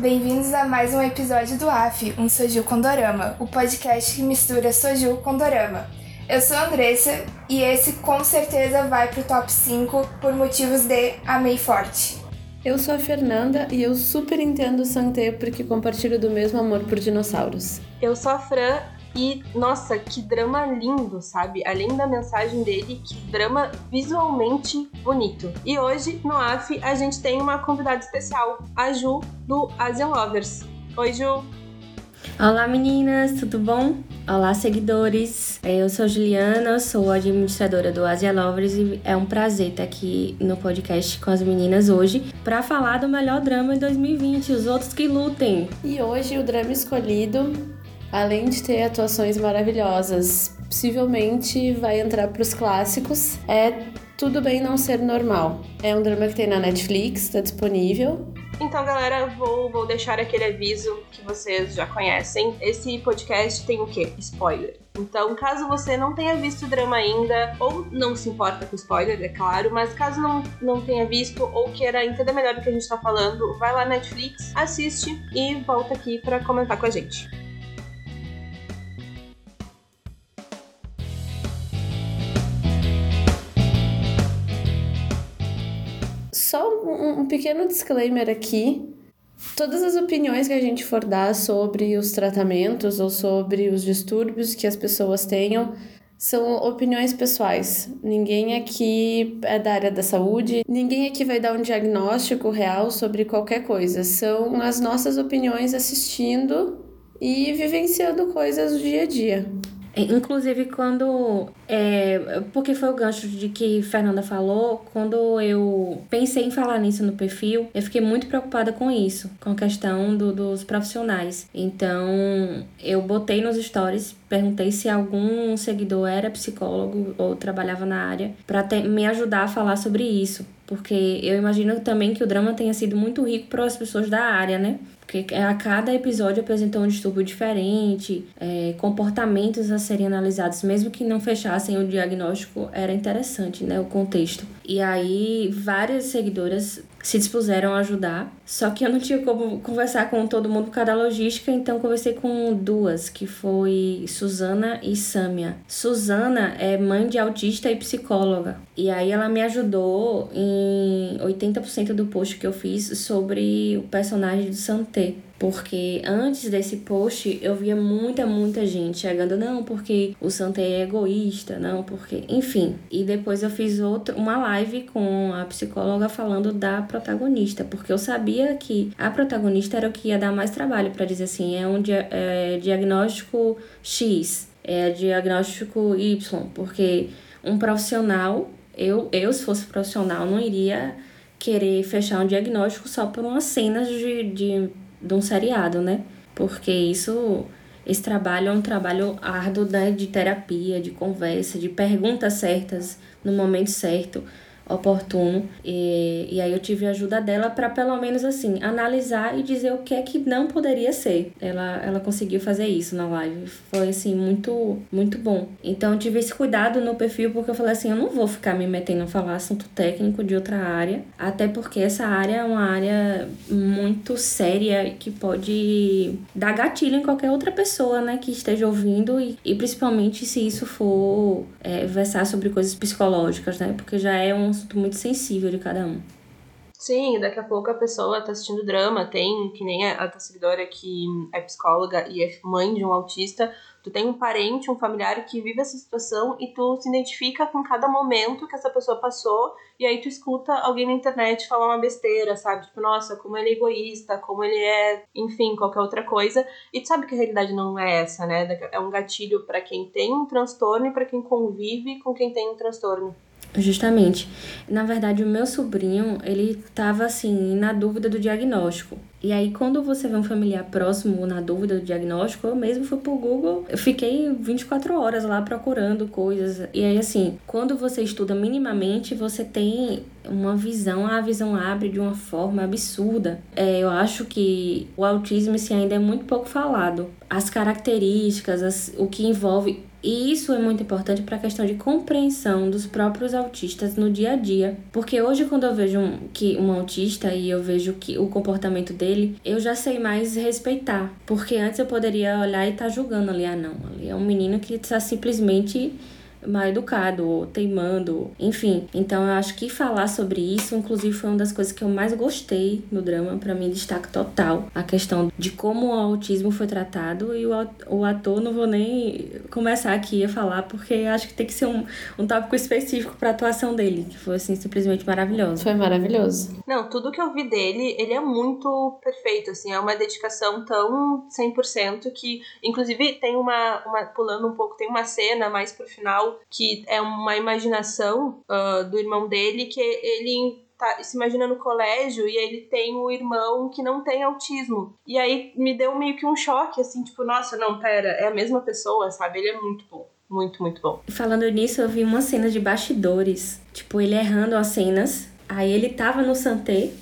Bem-vindos a mais um episódio do AF, um Soju com Dorama, o podcast que mistura Soju com Dorama. Eu sou a Andressa e esse com certeza vai pro top 5 por motivos de amei forte. Eu sou a Fernanda e eu super entendo o Santé porque compartilho do mesmo amor por dinossauros. Eu sou a Fran e, nossa, que drama lindo, sabe? Além da mensagem dele, que drama visualmente bonito. E hoje, no AF, a gente tem uma convidada especial, a Ju, do Asian Lovers. Oi, Ju! Olá meninas, tudo bom? Olá seguidores, é, eu sou Juliana, sou administradora do Asia Lovers e é um prazer estar aqui no podcast com as meninas hoje para falar do melhor drama de 2020, os outros que lutem. E hoje o drama escolhido além de ter atuações maravilhosas, possivelmente vai entrar para os clássicos. É Tudo Bem Não Ser Normal. É um drama que tem na Netflix, está disponível. Então, galera, vou, vou deixar aquele aviso que vocês já conhecem. Esse podcast tem o quê? Spoiler. Então, caso você não tenha visto o drama ainda, ou não se importa com spoiler, é claro, mas caso não, não tenha visto ou queira entender melhor do que a gente tá falando, vai lá na Netflix, assiste e volta aqui para comentar com a gente. Só um, um pequeno disclaimer aqui. Todas as opiniões que a gente for dar sobre os tratamentos ou sobre os distúrbios que as pessoas tenham são opiniões pessoais. Ninguém aqui é da área da saúde, ninguém aqui vai dar um diagnóstico real sobre qualquer coisa. São as nossas opiniões assistindo e vivenciando coisas do dia a dia. É, inclusive, quando. É, porque foi o gancho de que Fernanda falou, quando eu pensei em falar nisso no perfil, eu fiquei muito preocupada com isso, com a questão do, dos profissionais. Então, eu botei nos stories, perguntei se algum seguidor era psicólogo ou trabalhava na área, para me ajudar a falar sobre isso. Porque eu imagino também que o drama tenha sido muito rico para as pessoas da área, né? porque a cada episódio apresentou um distúrbio diferente, é, comportamentos a serem analisados, mesmo que não fechassem o diagnóstico, era interessante, né, o contexto. E aí várias seguidoras se dispuseram a ajudar, só que eu não tinha como conversar com todo mundo por causa da logística, então conversei com duas, que foi Suzana e Sâmia. Suzana é mãe de autista e psicóloga, e aí ela me ajudou em 80% do post que eu fiz sobre o personagem do Santé porque antes desse post eu via muita, muita gente chegando, não, porque o Santé é egoísta, não, porque. Enfim. E depois eu fiz outro, uma live com a psicóloga falando da protagonista, porque eu sabia que a protagonista era o que ia dar mais trabalho para dizer assim: é um dia, é, diagnóstico X, é diagnóstico Y, porque um profissional, eu, eu se fosse profissional, não iria querer fechar um diagnóstico só por umas cenas de, de de um seriado, né? Porque isso, esse trabalho é um trabalho árduo né? de terapia, de conversa, de perguntas certas no momento certo oportuno. E, e aí eu tive a ajuda dela para pelo menos assim analisar e dizer o que é que não poderia ser. Ela, ela conseguiu fazer isso na live. Foi assim muito muito bom. Então eu tive esse cuidado no perfil porque eu falei assim, eu não vou ficar me metendo a falar assunto técnico de outra área, até porque essa área é uma área muito séria que pode dar gatilho em qualquer outra pessoa, né, que esteja ouvindo e, e principalmente se isso for é, versar sobre coisas psicológicas, né, porque já é um assunto muito sensível de cada um. Sim, daqui a pouco a pessoa tá assistindo drama, tem, que nem a, a tua seguidora que é psicóloga e é mãe de um autista, tu tem um parente, um familiar que vive essa situação e tu se identifica com cada momento que essa pessoa passou e aí tu escuta alguém na internet falar uma besteira, sabe? Tipo, nossa, como ele é egoísta, como ele é, enfim, qualquer outra coisa. E tu sabe que a realidade não é essa, né? É um gatilho para quem tem um transtorno e para quem convive com quem tem um transtorno. Justamente. Na verdade, o meu sobrinho, ele tava assim, na dúvida do diagnóstico. E aí, quando você vê um familiar próximo na dúvida do diagnóstico, eu mesmo fui pro Google, eu fiquei 24 horas lá procurando coisas. E aí, assim, quando você estuda minimamente, você tem uma visão, a visão abre de uma forma absurda. É, eu acho que o autismo assim, ainda é muito pouco falado. As características, as, o que envolve E isso é muito importante para a questão de compreensão dos próprios autistas no dia a dia. Porque hoje, quando eu vejo um, que um autista e eu vejo que o comportamento dele, eu já sei mais respeitar. Porque antes eu poderia olhar e estar tá julgando ali, ah não, ali é um menino que está simplesmente mal educado ou teimando, enfim. Então eu acho que falar sobre isso, inclusive, foi uma das coisas que eu mais gostei no drama, para mim destaque total a questão de como o autismo foi tratado e o ator não vou nem começar aqui a falar porque acho que tem que ser um, um tópico específico para atuação dele, que foi assim simplesmente maravilhoso. Foi maravilhoso. Não, tudo que eu vi dele, ele é muito perfeito, assim, é uma dedicação tão 100% que inclusive tem uma, uma pulando um pouco, tem uma cena mais pro final que é uma imaginação uh, do irmão dele, que ele tá, se imagina no colégio e ele tem um irmão que não tem autismo. E aí me deu meio que um choque, assim, tipo, nossa, não, pera, é a mesma pessoa, sabe? Ele é muito bom. Muito, muito bom. Falando nisso, eu vi uma cena de bastidores. Tipo, ele errando as cenas. Aí ele tava no Santé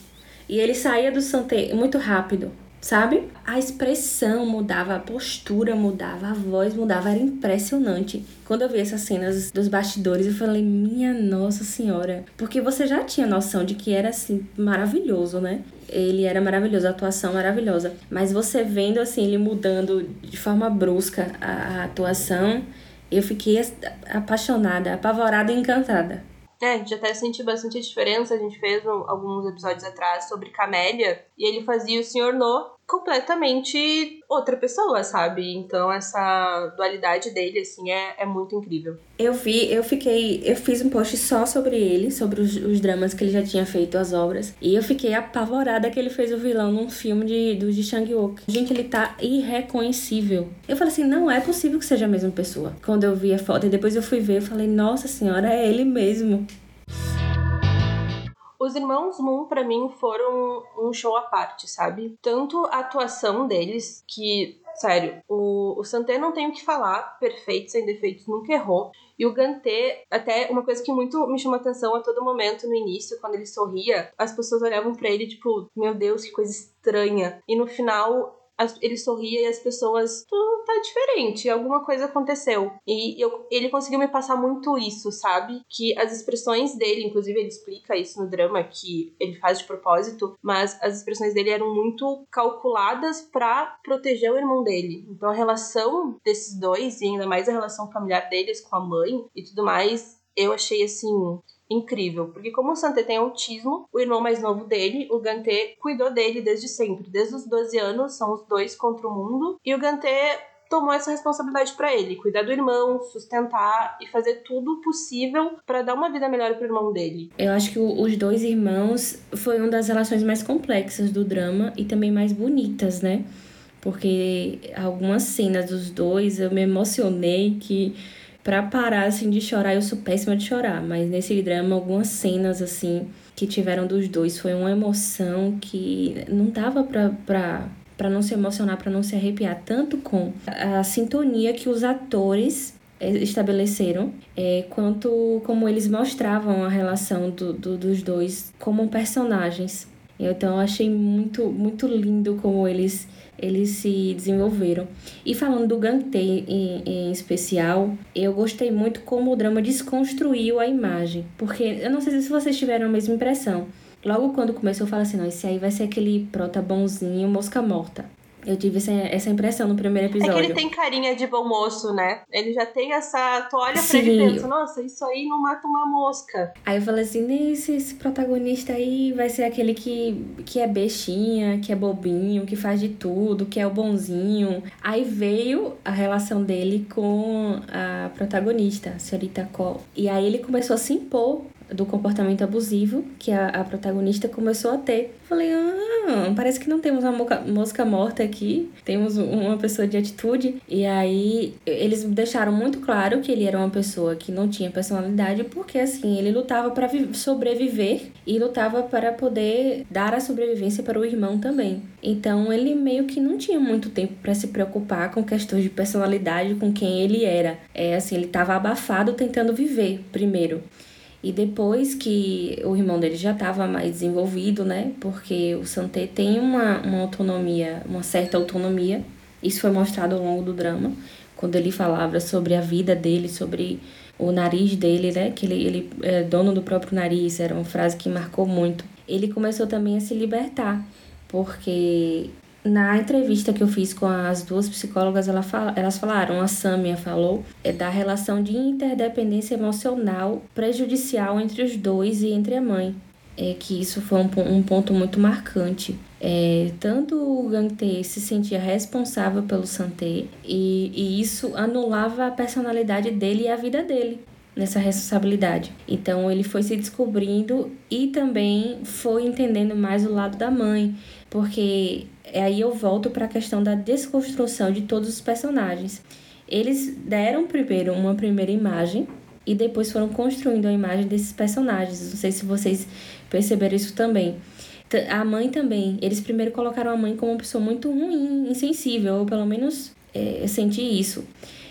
e ele saía do Santé muito rápido sabe? A expressão mudava, a postura mudava, a voz mudava, era impressionante. Quando eu vi essas cenas dos bastidores, eu falei, minha nossa senhora. Porque você já tinha noção de que era assim, maravilhoso, né? Ele era maravilhoso, a atuação maravilhosa. Mas você vendo assim, ele mudando de forma brusca a, a atuação, eu fiquei apaixonada, apavorada e encantada. É, a gente até sentiu bastante diferença. A gente fez um, alguns episódios atrás sobre Camélia e ele fazia o Sr. No completamente outra pessoa, sabe? Então essa dualidade dele, assim, é, é muito incrível. Eu vi, eu fiquei. Eu fiz um post só sobre ele, sobre os, os dramas que ele já tinha feito, as obras. E eu fiquei apavorada que ele fez o vilão num filme de, do de Shang-Wook. Gente, ele tá irreconhecível. Eu falei assim, não é possível que seja a mesma pessoa. Quando eu vi a foto e depois eu fui ver, eu falei, nossa senhora, é ele mesmo. Os Irmãos Moon, para mim, foram um show à parte, sabe? Tanto a atuação deles, que, sério, o, o Santé não tem o que falar, perfeito, sem defeitos, nunca errou. E o Gantê, até uma coisa que muito me chamou atenção a todo momento no início, quando ele sorria, as pessoas olhavam para ele tipo, meu Deus, que coisa estranha. E no final, ele sorria e as pessoas, tu tá diferente, alguma coisa aconteceu. E eu, ele conseguiu me passar muito isso, sabe? Que as expressões dele, inclusive ele explica isso no drama, que ele faz de propósito, mas as expressões dele eram muito calculadas para proteger o irmão dele. Então a relação desses dois, e ainda mais a relação familiar deles com a mãe e tudo mais, eu achei assim incrível, porque como o Santé tem autismo, o irmão mais novo dele, o Gantê, cuidou dele desde sempre, desde os 12 anos, são os dois contra o mundo, e o Gantê tomou essa responsabilidade para ele, cuidar do irmão, sustentar e fazer tudo possível para dar uma vida melhor pro irmão dele. Eu acho que os dois irmãos foi uma das relações mais complexas do drama e também mais bonitas, né? Porque algumas cenas dos dois eu me emocionei que para parar assim de chorar, eu sou péssima de chorar, mas nesse drama algumas cenas assim que tiveram dos dois foi uma emoção que não dava pra, pra, pra não se emocionar, para não se arrepiar, tanto com a sintonia que os atores eh, estabeleceram, é, quanto como eles mostravam a relação do, do, dos dois como personagens. Então eu achei muito, muito lindo como eles eles se desenvolveram. E falando do Gantê em, em, especial, eu gostei muito como o drama desconstruiu a imagem. Porque eu não sei se vocês tiveram a mesma impressão. Logo quando começou, eu falo assim: não, esse aí vai ser aquele prota bonzinho, mosca morta. Eu tive essa, essa impressão no primeiro episódio. É que ele tem carinha de bom moço, né? Ele já tem essa. Tu olha Sim. pra ele e pensa, nossa, isso aí não mata uma mosca. Aí eu falei assim: esse, esse protagonista aí vai ser aquele que, que é bestinha, que é bobinho, que faz de tudo, que é o bonzinho. Aí veio a relação dele com a protagonista, a senhorita Cole. E aí ele começou a se impor do comportamento abusivo que a, a protagonista começou a ter. Falei, ah, parece que não temos uma moca, mosca morta aqui, temos uma pessoa de atitude. E aí eles deixaram muito claro que ele era uma pessoa que não tinha personalidade, porque assim, ele lutava para sobreviver e lutava para poder dar a sobrevivência para o irmão também. Então ele meio que não tinha muito tempo para se preocupar com questões de personalidade, com quem ele era. É assim, ele estava abafado tentando viver primeiro. E depois que o irmão dele já estava mais desenvolvido, né? Porque o Santé tem uma, uma autonomia, uma certa autonomia. Isso foi mostrado ao longo do drama. quando ele falava sobre a vida dele, sobre o nariz dele, né? Que ele, ele é dono do próprio nariz, era uma frase que marcou muito. Ele começou também a se libertar, porque na entrevista que eu fiz com as duas psicólogas, ela fala, elas falaram, a Samia falou, é da relação de interdependência emocional prejudicial entre os dois e entre a mãe. É que isso foi um, um ponto muito marcante. É, tanto o Gangte se sentia responsável pelo Santé e, e isso anulava a personalidade dele e a vida dele nessa responsabilidade. Então ele foi se descobrindo e também foi entendendo mais o lado da mãe, porque aí eu volto para a questão da desconstrução de todos os personagens. Eles deram primeiro uma primeira imagem e depois foram construindo a imagem desses personagens. Não sei se vocês perceberam isso também. A mãe também. Eles primeiro colocaram a mãe como uma pessoa muito ruim, insensível, ou pelo menos é, eu senti isso.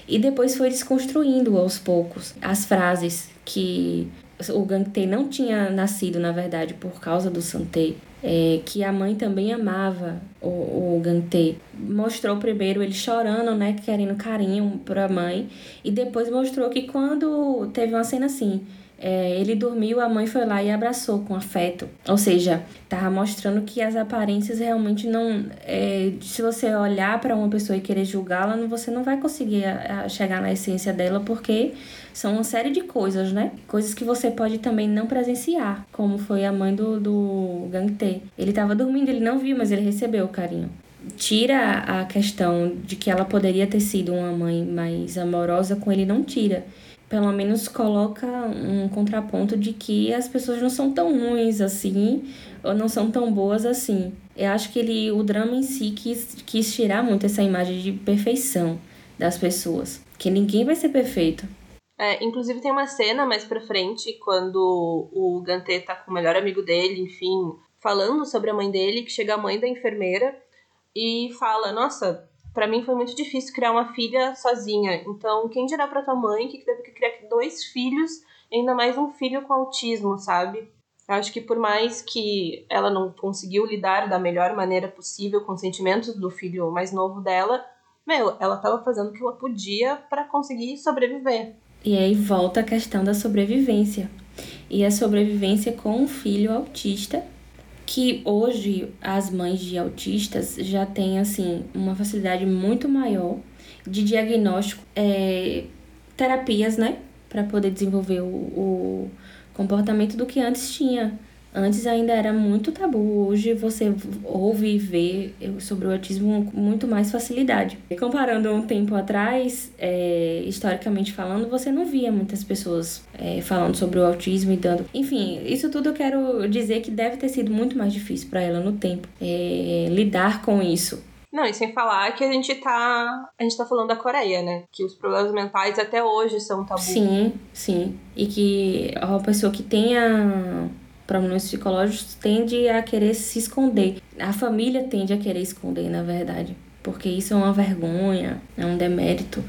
E depois foi desconstruindo aos poucos as frases que o Gangtei não tinha nascido, na verdade, por causa do Santei. É, que a mãe também amava o, o Gantei. Mostrou primeiro ele chorando, né, querendo carinho pra mãe, e depois mostrou que quando teve uma cena assim, é, ele dormiu, a mãe foi lá e abraçou com afeto. Ou seja, tava mostrando que as aparências realmente não. É, se você olhar para uma pessoa e querer julgá-la, você não vai conseguir a, a chegar na essência dela, porque são uma série de coisas, né? Coisas que você pode também não presenciar, como foi a mãe do, do Gangte. Ele tava dormindo, ele não viu, mas ele recebeu o carinho tira a questão de que ela poderia ter sido uma mãe mais amorosa com ele, não tira pelo menos coloca um contraponto de que as pessoas não são tão ruins assim ou não são tão boas assim. Eu acho que ele, o drama em si quis, quis tirar muito essa imagem de perfeição das pessoas, que ninguém vai ser perfeito. É, inclusive tem uma cena mais pra frente quando o Gantê tá com o melhor amigo dele, enfim, falando sobre a mãe dele, que chega a mãe da enfermeira e fala: "Nossa, para mim foi muito difícil criar uma filha sozinha. Então, quem dirá para tua mãe que teve que criar dois filhos, ainda mais um filho com autismo, sabe? Acho que por mais que ela não conseguiu lidar da melhor maneira possível com os sentimentos do filho mais novo dela, meu, ela tava fazendo o que ela podia para conseguir sobreviver. E aí volta a questão da sobrevivência. E a sobrevivência com um filho autista que hoje as mães de autistas já têm assim uma facilidade muito maior de diagnóstico, é, terapias, né, para poder desenvolver o, o comportamento do que antes tinha. Antes ainda era muito tabu, hoje você ouve e vê sobre o autismo com muito mais facilidade. Comparando um tempo atrás, é, historicamente falando, você não via muitas pessoas é, falando sobre o autismo e dando. Enfim, isso tudo eu quero dizer que deve ter sido muito mais difícil para ela no tempo é, lidar com isso. Não, e sem falar que a gente tá. A gente tá falando da Coreia, né? Que os problemas mentais até hoje são tabu. Sim, sim. E que uma pessoa que tenha problemas psicológicos tende a querer se esconder. A família tende a querer esconder, na verdade, porque isso é uma vergonha, é um demérito.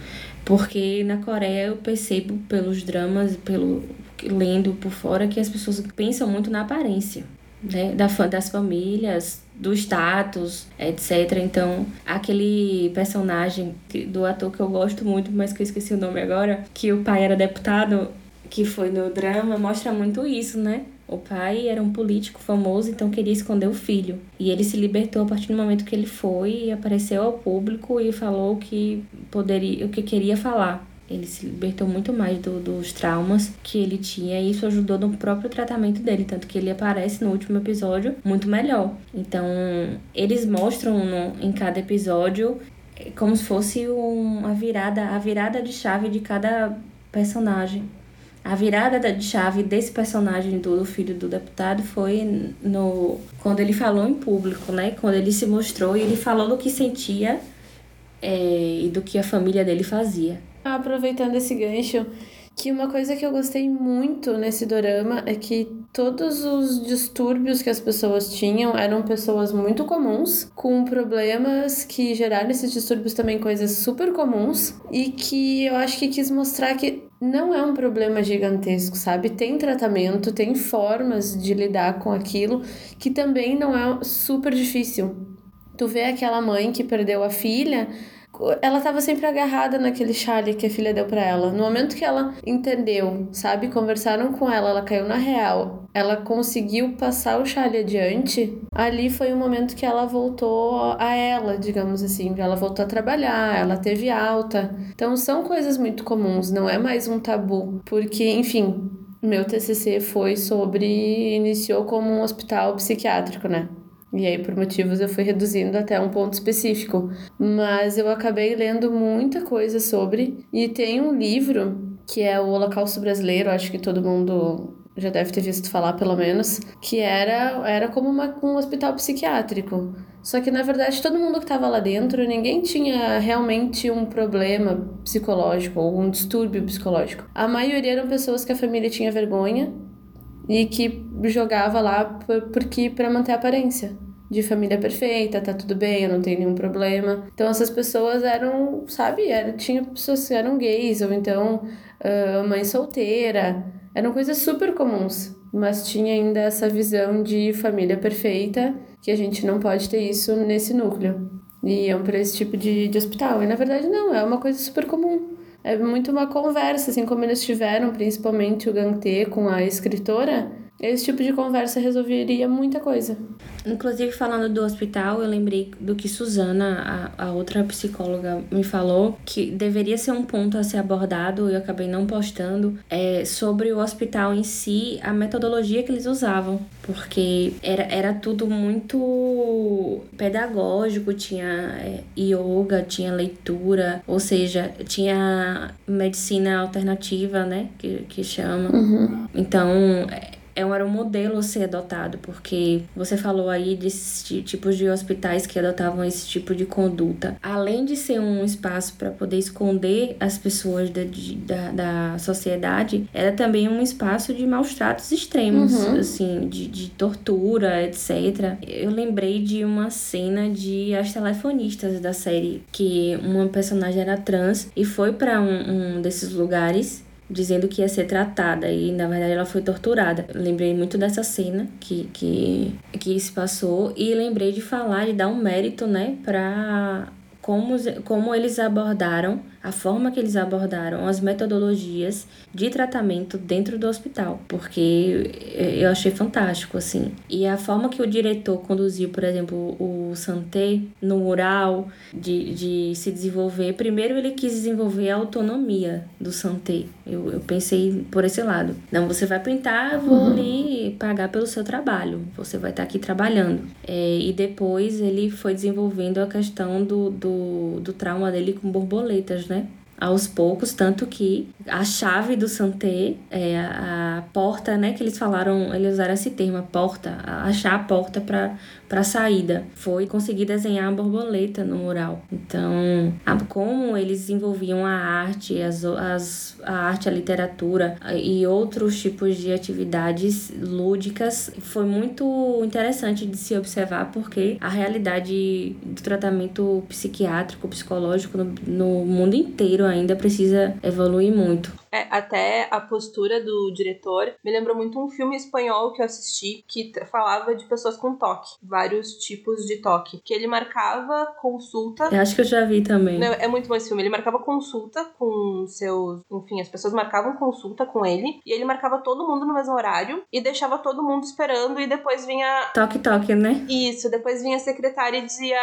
Porque na Coreia eu percebo pelos dramas, pelo lendo por fora que as pessoas pensam muito na aparência, né, da das famílias, do status, etc. Então, aquele personagem do ator que eu gosto muito, mas que eu esqueci o nome agora, que o pai era deputado, que foi no drama, mostra muito isso, né? O pai era um político famoso, então queria esconder o filho. E ele se libertou a partir do momento que ele foi e apareceu ao público e falou que poderia, o que queria falar. Ele se libertou muito mais do, dos traumas que ele tinha e isso ajudou no próprio tratamento dele, tanto que ele aparece no último episódio muito melhor. Então, eles mostram no, em cada episódio é, como se fosse uma virada, a virada de chave de cada personagem. A virada de chave desse personagem do, filho do deputado foi no quando ele falou em público, né? Quando ele se mostrou e ele falou do que sentia é, e do que a família dele fazia. Aproveitando esse gancho, que uma coisa que eu gostei muito nesse dorama é que todos os distúrbios que as pessoas tinham eram pessoas muito comuns, com problemas que geraram esses distúrbios também coisas super comuns, e que eu acho que quis mostrar que não é um problema gigantesco, sabe? Tem tratamento, tem formas de lidar com aquilo que também não é super difícil. Tu vê aquela mãe que perdeu a filha, ela estava sempre agarrada naquele chale que a filha deu para ela. No momento que ela entendeu, sabe, conversaram com ela, ela caiu na real, ela conseguiu passar o chale adiante, ali foi o momento que ela voltou a ela, digamos assim, ela voltou a trabalhar, ela teve alta. Então são coisas muito comuns, não é mais um tabu, porque, enfim, meu TCC foi sobre iniciou como um hospital psiquiátrico, né? E aí, por motivos, eu fui reduzindo até um ponto específico. Mas eu acabei lendo muita coisa sobre. E tem um livro que é o Holocausto Brasileiro, acho que todo mundo já deve ter visto falar pelo menos, que era, era como uma, um hospital psiquiátrico. Só que na verdade todo mundo que estava lá dentro, ninguém tinha realmente um problema psicológico ou um distúrbio psicológico. A maioria eram pessoas que a família tinha vergonha e que jogava lá porque para manter a aparência de família perfeita, tá tudo bem, eu não tenho nenhum problema. Então essas pessoas eram, sabe, era, tinha pessoas que eram gays ou então uh, mãe solteira, eram coisas super comuns, mas tinha ainda essa visão de família perfeita que a gente não pode ter isso nesse núcleo. E iam para esse tipo de, de hospital. E na verdade não, é uma coisa super comum é muito uma conversa, assim como eles tiveram, principalmente o Gantê com a escritora, esse tipo de conversa resolveria muita coisa. Inclusive, falando do hospital, eu lembrei do que Suzana, a, a outra psicóloga, me falou, que deveria ser um ponto a ser abordado, e eu acabei não postando, é sobre o hospital em si, a metodologia que eles usavam. Porque era, era tudo muito pedagógico, tinha é, yoga, tinha leitura, ou seja, tinha medicina alternativa, né, que, que chama. Uhum. Então, é era um modelo a ser adotado, porque você falou aí desses tipos de hospitais que adotavam esse tipo de conduta. Além de ser um espaço para poder esconder as pessoas da, da, da, sociedade, era também um espaço de maus tratos extremos, uhum. assim, de, de tortura, etc. Eu lembrei de uma cena de As Telefonistas da série, que uma personagem era trans e foi para um, um desses lugares dizendo que ia ser tratada e na verdade ela foi torturada. Lembrei muito dessa cena que, que, que se passou e lembrei de falar, de dar um mérito, né, para como, como eles abordaram a forma que eles abordaram as metodologias de tratamento dentro do hospital, porque eu achei fantástico, assim. E a forma que o diretor conduziu, por exemplo, o Santé no mural, de, de se desenvolver. Primeiro, ele quis desenvolver a autonomia do Santé. Eu, eu pensei por esse lado. Não, você vai pintar, vou uhum. lhe pagar pelo seu trabalho. Você vai estar aqui trabalhando. É, e depois ele foi desenvolvendo a questão do, do, do trauma dele com borboletas, né? aos poucos, tanto que a chave do Santé, é a, a porta, né, que eles falaram, eles usaram esse termo, a porta, achar a porta para para saída. Foi conseguir desenhar a borboleta no mural. Então, a, como eles desenvolviam a arte, as, as, a arte, a literatura e outros tipos de atividades lúdicas foi muito interessante de se observar porque a realidade do tratamento psiquiátrico, psicológico no, no mundo inteiro ainda precisa evoluir muito. É, até a postura do diretor me lembrou muito um filme espanhol que eu assisti que falava de pessoas com toque, vários tipos de toque, que ele marcava consulta. Eu acho que eu já vi também. É muito bom esse filme. Ele marcava consulta com seus, enfim, as pessoas marcavam consulta com ele e ele marcava todo mundo no mesmo horário e deixava todo mundo esperando e depois vinha toque toque, né? Isso, depois vinha a secretária e dizia: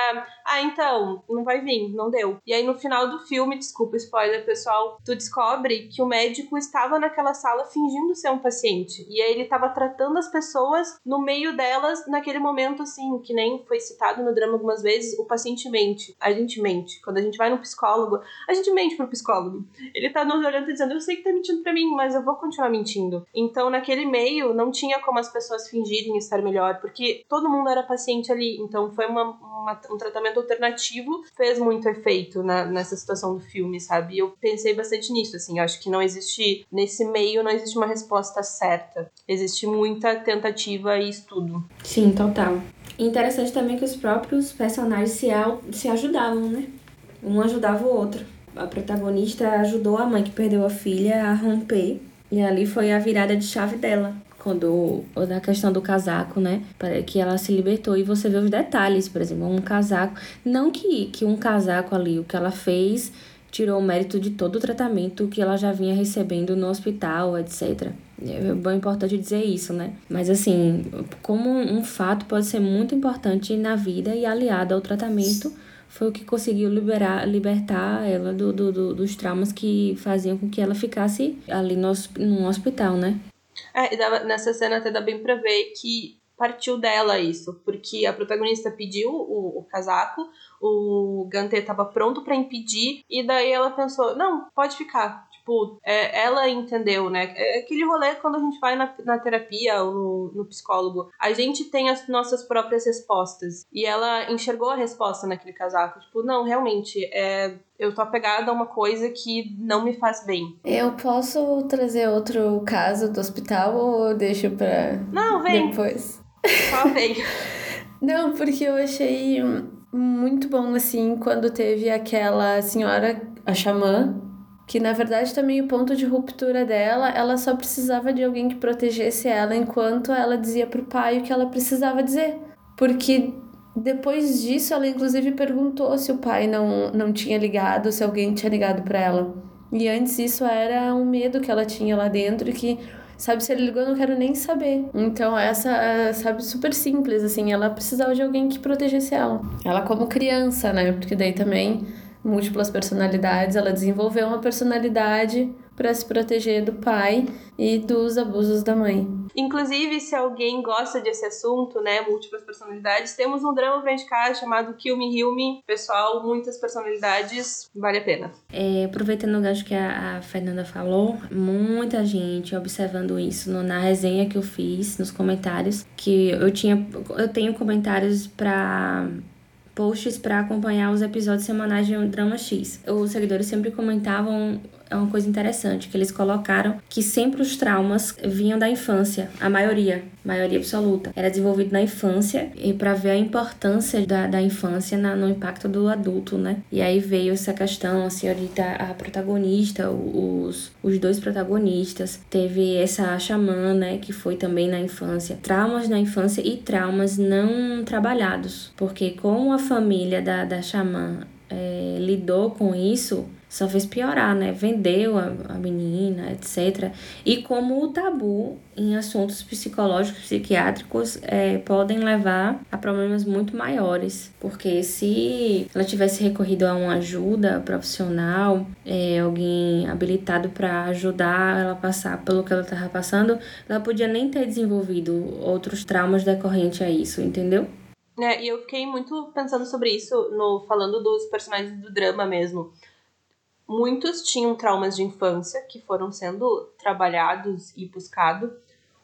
"Ah, então, não vai vir, não deu". E aí no final do filme, desculpa spoiler, pessoal, tu descobre que o médico estava naquela sala fingindo ser um paciente. E aí ele estava tratando as pessoas no meio delas naquele momento, assim, que nem foi citado no drama algumas vezes, o paciente mente. A gente mente. Quando a gente vai no psicólogo, a gente mente pro psicólogo. Ele tá nos olhando e dizendo, eu sei que tá mentindo pra mim, mas eu vou continuar mentindo. Então, naquele meio, não tinha como as pessoas fingirem estar melhor, porque todo mundo era paciente ali. Então, foi uma, uma um tratamento alternativo, fez muito efeito na, nessa situação do filme, sabe? E eu pensei bastante nisso, assim, acho que não existe, nesse meio, não existe uma resposta certa. Existe muita tentativa e estudo. Sim, total. interessante também que os próprios personagens se, se ajudavam, né? Um ajudava o outro. A protagonista ajudou a mãe que perdeu a filha a romper. E ali foi a virada de chave dela quando da questão do casaco, né? Que ela se libertou e você vê os detalhes, por exemplo, um casaco, não que que um casaco ali, o que ela fez tirou o mérito de todo o tratamento que ela já vinha recebendo no hospital, etc. É bem importante dizer isso, né? Mas assim, como um fato pode ser muito importante na vida e aliado ao tratamento, foi o que conseguiu liberar, libertar ela do, do, do dos traumas que faziam com que ela ficasse ali no, no hospital, né? É, dava, nessa cena até dá bem pra ver que partiu dela isso, porque a protagonista pediu o, o casaco, o Gante estava pronto para impedir, e daí ela pensou: não, pode ficar. Tipo, é, ela entendeu, né? É aquele rolê quando a gente vai na, na terapia ou no, no psicólogo. A gente tem as nossas próprias respostas. E ela enxergou a resposta naquele casaco. Tipo, não, realmente, é, eu tô apegada a uma coisa que não me faz bem. Eu posso trazer outro caso do hospital ou deixo pra não, vem. depois? Só vem. não, porque eu achei muito bom, assim, quando teve aquela senhora, a xamã, que na verdade também o ponto de ruptura dela, ela só precisava de alguém que protegesse ela enquanto ela dizia pro pai o que ela precisava dizer. Porque depois disso, ela inclusive perguntou se o pai não, não tinha ligado, se alguém tinha ligado para ela. E antes isso era um medo que ela tinha lá dentro que sabe, se ele ligou, eu não quero nem saber. Então, essa, sabe, super simples, assim, ela precisava de alguém que protegesse ela. Ela como criança, né? Porque daí também múltiplas personalidades, ela desenvolveu uma personalidade para se proteger do pai e dos abusos da mãe. Inclusive, se alguém gosta desse assunto, né, múltiplas personalidades, temos um drama pra indicar chamado Kill Me, Heal Me. Pessoal, muitas personalidades, vale a pena. É, aproveitando o gancho que a, a, Fernanda falou, muita gente observando isso no, na resenha que eu fiz, nos comentários, que eu tinha, eu tenho comentários para posts para acompanhar os episódios semanais de Drama X. Os seguidores sempre comentavam é uma coisa interessante, que eles colocaram que sempre os traumas vinham da infância, a maioria, maioria absoluta. Era desenvolvido na infância e para ver a importância da, da infância na, no impacto do adulto, né? E aí veio essa questão, a senhorita, a protagonista, os, os dois protagonistas, teve essa xamã, né, que foi também na infância. Traumas na infância e traumas não trabalhados, porque como a família da, da xamã é, lidou com isso, só fez piorar, né? Vendeu a, a menina, etc. E como o tabu em assuntos psicológicos, psiquiátricos, é, podem levar a problemas muito maiores. Porque se ela tivesse recorrido a uma ajuda profissional, é, alguém habilitado para ajudar ela a passar pelo que ela estava passando, ela podia nem ter desenvolvido outros traumas decorrentes a isso, entendeu? É, e eu fiquei muito pensando sobre isso no falando dos personagens do drama mesmo. Muitos tinham traumas de infância que foram sendo trabalhados e buscados,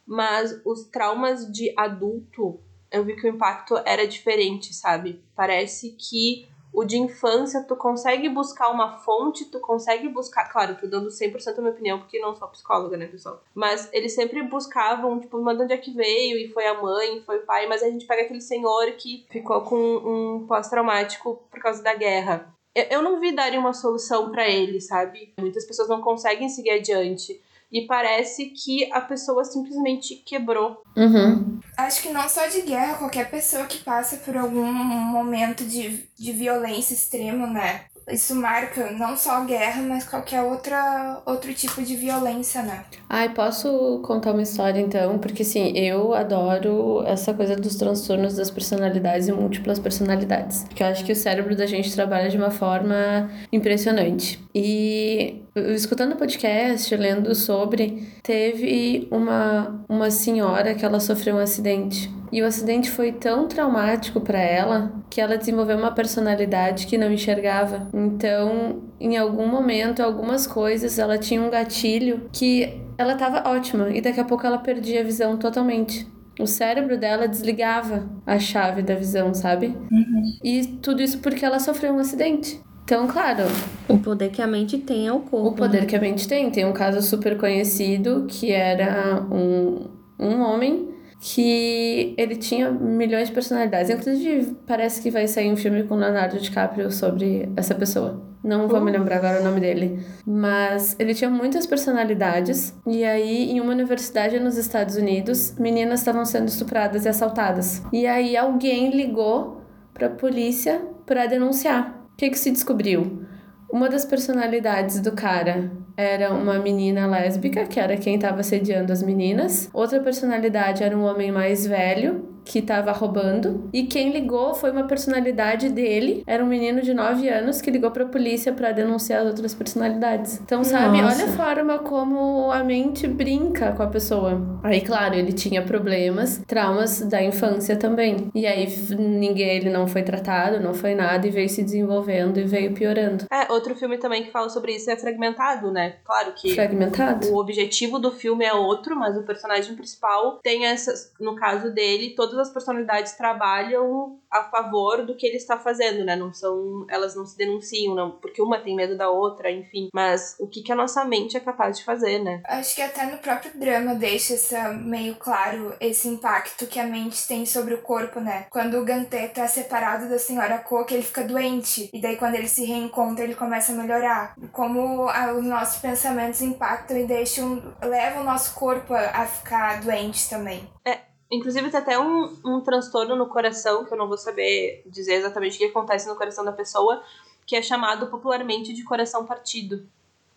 mas os traumas de adulto, eu vi que o impacto era diferente, sabe? Parece que o de infância, tu consegue buscar uma fonte, tu consegue buscar. Claro, tô dando 100% a minha opinião, porque não sou psicóloga, né, pessoal? Mas eles sempre buscavam, tipo, mas de onde é que veio? E foi a mãe, foi o pai. Mas a gente pega aquele senhor que ficou com um pós-traumático por causa da guerra eu não vi darem uma solução para ele, sabe? Muitas pessoas não conseguem seguir adiante. E parece que a pessoa simplesmente quebrou. Uhum. Acho que não só de guerra, qualquer pessoa que passa por algum momento de, de violência extrema, né? Isso marca não só a guerra, mas qualquer outra, outro tipo de violência, né? Ai, posso contar uma história então? Porque assim, eu adoro essa coisa dos transtornos das personalidades e múltiplas personalidades. Porque eu acho que o cérebro da gente trabalha de uma forma impressionante. E escutando o podcast, lendo sobre, teve uma, uma senhora que ela sofreu um acidente. E o acidente foi tão traumático para ela que ela desenvolveu uma personalidade que não enxergava. Então, em algum momento, algumas coisas, ela tinha um gatilho que ela estava ótima e daqui a pouco ela perdia a visão totalmente. O cérebro dela desligava a chave da visão, sabe? Uhum. E tudo isso porque ela sofreu um acidente. Então, claro. O poder que a mente tem é o corpo. O poder né? que a mente tem. Tem um caso super conhecido que era um, um homem que ele tinha milhões de personalidades. Inclusive, parece que vai sair um filme com Leonardo DiCaprio sobre essa pessoa. Não vou me lembrar agora o nome dele. Mas ele tinha muitas personalidades. E aí, em uma universidade nos Estados Unidos, meninas estavam sendo estupradas e assaltadas. E aí, alguém ligou pra polícia para denunciar. O que, que se descobriu? Uma das personalidades do cara era uma menina lésbica, que era quem estava sediando as meninas. Outra personalidade era um homem mais velho, que estava roubando. E quem ligou foi uma personalidade dele. Era um menino de 9 anos que ligou para a polícia para denunciar as outras personalidades. Então, sabe, Nossa. olha a forma como a mente brinca com a pessoa. Aí, claro, ele tinha problemas, traumas da infância também. E aí ninguém, ele não foi tratado, não foi nada e veio se desenvolvendo e veio piorando. É, outro filme também que fala sobre isso é Fragmentado, né? Claro que Fragmentado? o objetivo do filme é outro, mas o personagem principal tem essas, no caso dele, todas as personalidades trabalham a favor do que ele está fazendo, né? Não são, elas não se denunciam, não, porque uma tem medo da outra, enfim. Mas o que, que a nossa mente é capaz de fazer, né? Acho que até no próprio drama deixa essa, meio claro esse impacto que a mente tem sobre o corpo, né? Quando o Gantê tá separado da senhora Coca, ele fica doente. E daí quando ele se reencontra, ele começa a melhorar. Como a- os nossos pensamentos impactam e deixam. levam o nosso corpo a, a ficar doente também. Inclusive, tem até um, um transtorno no coração, que eu não vou saber dizer exatamente o que acontece no coração da pessoa, que é chamado popularmente de coração partido.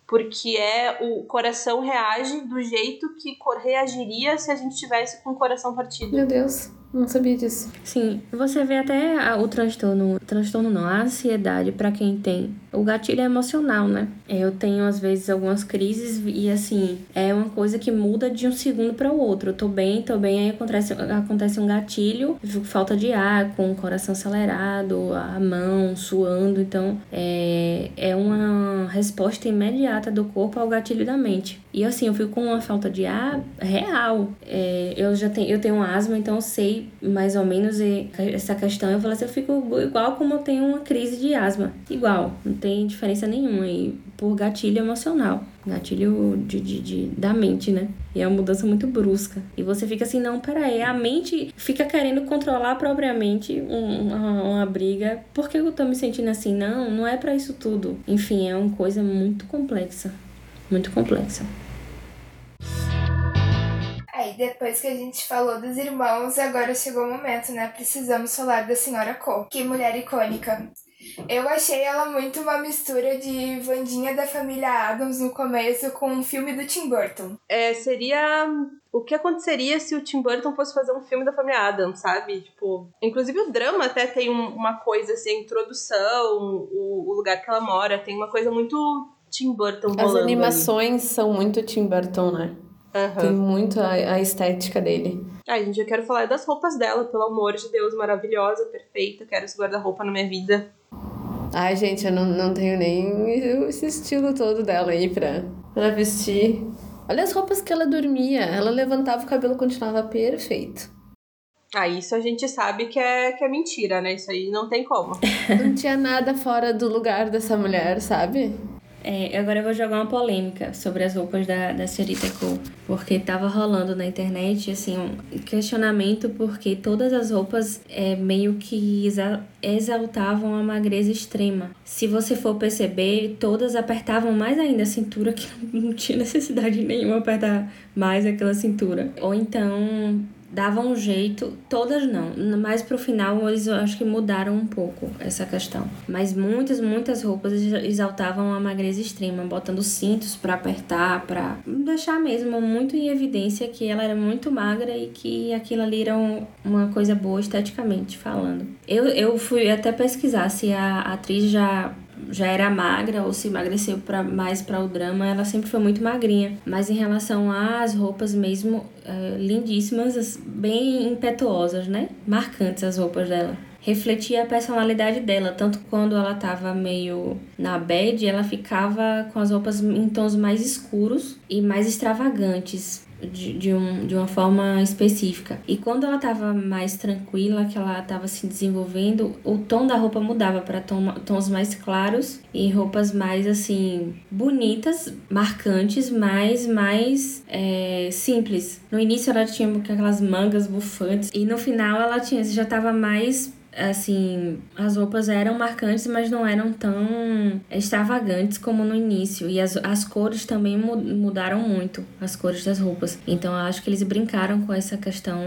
Porque é o coração reage do jeito que reagiria se a gente tivesse com o coração partido. Meu Deus, não sabia disso. Sim, você vê até o transtorno, transtorno não, a ansiedade pra quem tem. O gatilho é emocional, né? Eu tenho às vezes algumas crises e assim, é uma coisa que muda de um segundo para o outro. Eu tô bem, tô bem, aí acontece, acontece um gatilho, falta de ar, com o coração acelerado, a mão suando, então é, é uma resposta imediata do corpo ao gatilho da mente. E assim, eu fico com uma falta de ar real. É, eu já tenho, eu tenho asma, então eu sei mais ou menos essa questão. Eu falo assim, eu fico igual como eu tenho uma crise de asma. Igual, não tem diferença nenhuma. E por gatilho emocional. Gatilho de, de, de- da mente, né? E é uma mudança muito brusca. E você fica assim, não, peraí, a mente fica querendo controlar propriamente um- uma, uma briga. Por que eu tô me sentindo assim? Não, não é pra isso tudo. Enfim, é uma coisa muito complexa. Muito complexa. Aí, depois que a gente falou dos irmãos, agora chegou o momento, né? Precisamos falar da senhora Co. Que mulher icônica. Eu achei ela muito uma mistura de Vandinha da família Adams no começo com um filme do Tim Burton. É, seria o que aconteceria se o Tim Burton fosse fazer um filme da família Adams, sabe? Tipo, inclusive o drama até tem um- uma coisa assim, a introdução, o, o lugar que ela mora, tem uma coisa muito Tim Burton. As ali. animações são muito Tim Burton, né? Aham. Tem muito a, a estética dele. Ai, gente, eu quero falar das roupas dela, pelo amor de Deus, maravilhosa, perfeita. Quero esse guarda-roupa na minha vida. Ai, gente, eu não, não tenho nem esse estilo todo dela aí pra, pra vestir. Olha as roupas que ela dormia. Ela levantava o cabelo continuava perfeito. Ah, isso a gente sabe que é, que é mentira, né? Isso aí não tem como. Não tinha nada fora do lugar dessa mulher, sabe? É, agora eu vou jogar uma polêmica sobre as roupas da, da senhorita Cole. Porque tava rolando na internet, assim, um questionamento porque todas as roupas é, meio que exa- exaltavam a magreza extrema. Se você for perceber, todas apertavam mais ainda a cintura, que não tinha necessidade nenhuma apertar mais aquela cintura. Ou então davam um jeito, todas não, mas pro final eles acho que mudaram um pouco essa questão. Mas muitas, muitas roupas exa- exaltavam a magreza extrema, botando cintos pra apertar, pra deixar mesmo muito em evidência que ela era muito magra e que aquilo ali era um- uma coisa boa esteticamente falando. Eu, eu fui até pesquisar se a atriz já já era magra ou se emagreceu pra, mais para o drama, ela sempre foi muito magrinha. Mas em relação às roupas mesmo, eh, lindíssimas, as- bem impetuosas, né? Marcantes as roupas dela. Refletia a personalidade dela, tanto quando ela tava meio na bad, ela ficava com as roupas em tons mais escuros e mais extravagantes de, de, um, de uma forma específica. E quando ela tava mais tranquila, que ela tava se desenvolvendo, o tom da roupa mudava para tons mais claros e roupas mais assim bonitas, marcantes, mas mais é, simples. No início ela tinha aquelas mangas bufantes e no final ela tinha já tava mais assim, as roupas eram marcantes, mas não eram tão extravagantes como no início. E as, as cores também mudaram muito, as cores das roupas. Então eu acho que eles brincaram com essa questão.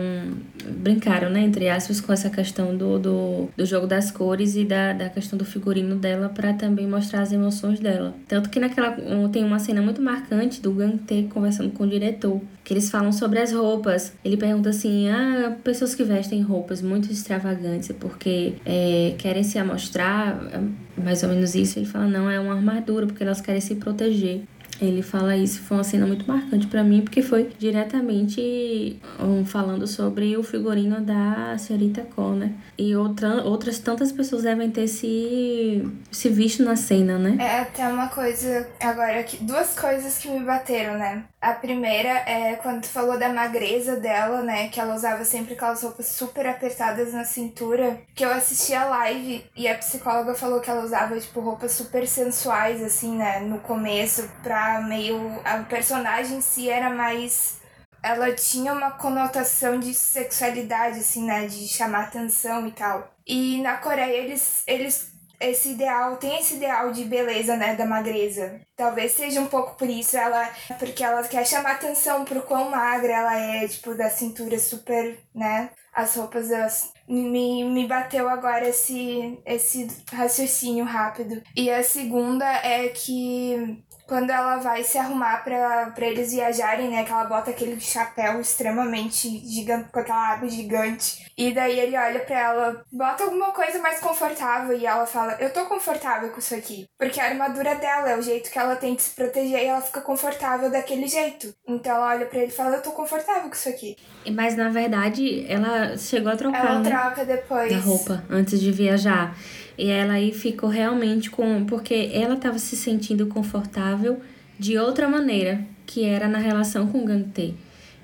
Brincaram, né? Entre aspas, com essa questão do, do, do jogo das cores e da, da questão do figurino dela para também mostrar as emoções dela. Tanto que naquela. Tem uma cena muito marcante do Gantê conversando com o diretor que eles falam sobre as roupas. Ele pergunta assim: ah, pessoas que vestem roupas muito extravagantes porque é, querem se amostrar, é mais ou menos isso. Ele fala: não, é uma armadura porque elas querem se proteger. Ele fala isso, foi uma cena muito marcante para mim, porque foi diretamente um, falando sobre o figurino da senhorita Cole, né? E outra, outras tantas pessoas devem ter se, se visto na cena, né? É até uma coisa, agora, aqui, duas coisas que me bateram, né? A primeira é quando tu falou da magreza dela, né? Que ela usava sempre aquelas roupas super apertadas na cintura. Que eu assisti a live e a psicóloga falou que ela usava, tipo, roupas super sensuais, assim, né? No começo, pra meio. A personagem em si era mais. Ela tinha uma conotação de sexualidade, assim, né? De chamar atenção e tal. E na Coreia eles, eles esse ideal, tem esse ideal de beleza, né, da magreza. Talvez seja um pouco por isso, ela, porque ela quer chamar atenção pro quão magra ela é, tipo, da cintura super, né, as roupas das... Me, me bateu agora esse, esse raciocínio rápido. E a segunda é que quando ela vai se arrumar para eles viajarem, né? Que ela bota aquele chapéu extremamente gigante, com aquela árvore gigante. E daí ele olha para ela, bota alguma coisa mais confortável. E ela fala: Eu tô confortável com isso aqui. Porque a armadura dela é o jeito que ela tem de se proteger e ela fica confortável daquele jeito. Então ela olha para ele e fala: Eu tô confortável com isso aqui. Mas na verdade, ela chegou a trocar. Ela né? troca depois. Da roupa, antes de viajar. E ela aí ficou realmente com. Porque ela estava se sentindo confortável de outra maneira, que era na relação com o Gantê.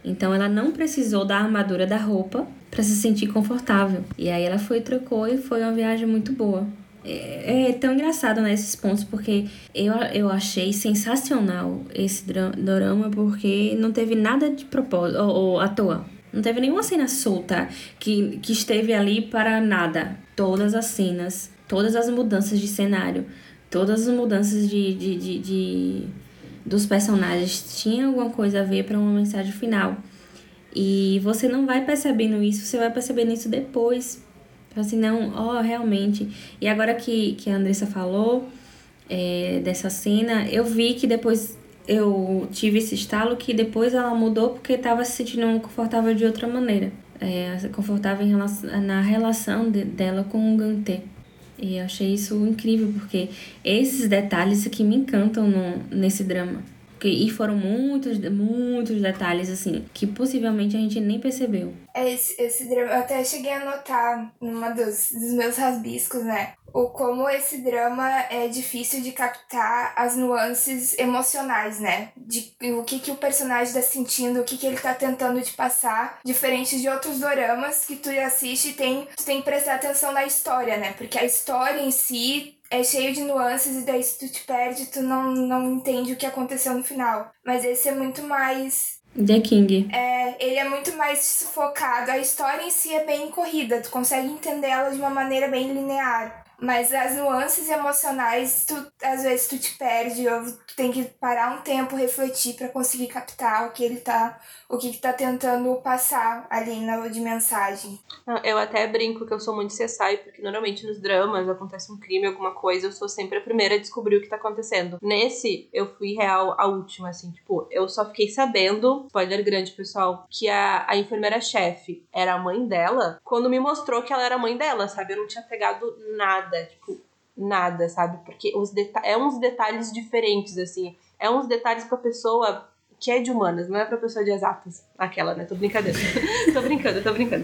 Então ela não precisou da armadura da roupa para se sentir confortável. E aí ela foi, trocou e foi uma viagem muito boa. É, é tão engraçado nesses né, pontos, porque eu, eu achei sensacional esse drama, porque não teve nada de propósito, ou, ou à toa. Não teve nenhuma cena solta que, que esteve ali para nada. Todas as cenas todas as mudanças de cenário, todas as mudanças de, de, de, de dos personagens tinham alguma coisa a ver para uma mensagem final. E você não vai percebendo isso, você vai percebendo isso depois. Assim, não, ó, oh, realmente. E agora que, que a Andressa falou é, dessa cena, eu vi que depois eu tive esse estalo que depois ela mudou porque estava se sentindo confortável de outra maneira. É, confortável em relação, na relação de, dela com o Gantê. E eu achei isso incrível, porque esses detalhes que me encantam no, nesse drama. E foram muitos, muitos detalhes, assim, que possivelmente a gente nem percebeu. Esse, esse drama, eu até cheguei a notar numa dos, dos meus rabiscos, né? O como esse drama é difícil de captar as nuances emocionais, né? De o que, que o personagem tá sentindo, o que, que ele tá tentando te passar, diferente de outros doramas que tu assiste e tem, tu tem que prestar atenção na história, né? Porque a história em si é cheio de nuances e daí se tu te perde, tu não, não entende o que aconteceu no final. Mas esse é muito mais The King. É, ele é muito mais focado. A história em si é bem corrida, tu consegue entender ela de uma maneira bem linear. Mas as nuances emocionais, tu, às vezes tu te perde, ou tu tem que parar um tempo, refletir para conseguir captar o que ele tá, o que, que tá tentando passar ali na, de mensagem. Eu até brinco que eu sou muito CSI, porque normalmente nos dramas acontece um crime, alguma coisa, eu sou sempre a primeira a descobrir o que tá acontecendo. Nesse, eu fui real a última, assim, tipo, eu só fiquei sabendo, spoiler grande, pessoal, que a, a enfermeira-chefe era a mãe dela, quando me mostrou que ela era a mãe dela, sabe? Eu não tinha pegado nada, tipo, nada, sabe? Porque os é uns detalhes diferentes, assim. É uns detalhes que a pessoa que é de humanas, não é pra pessoa de exatas. Aquela, né? Tô brincadeira. tô brincando, tô brincando.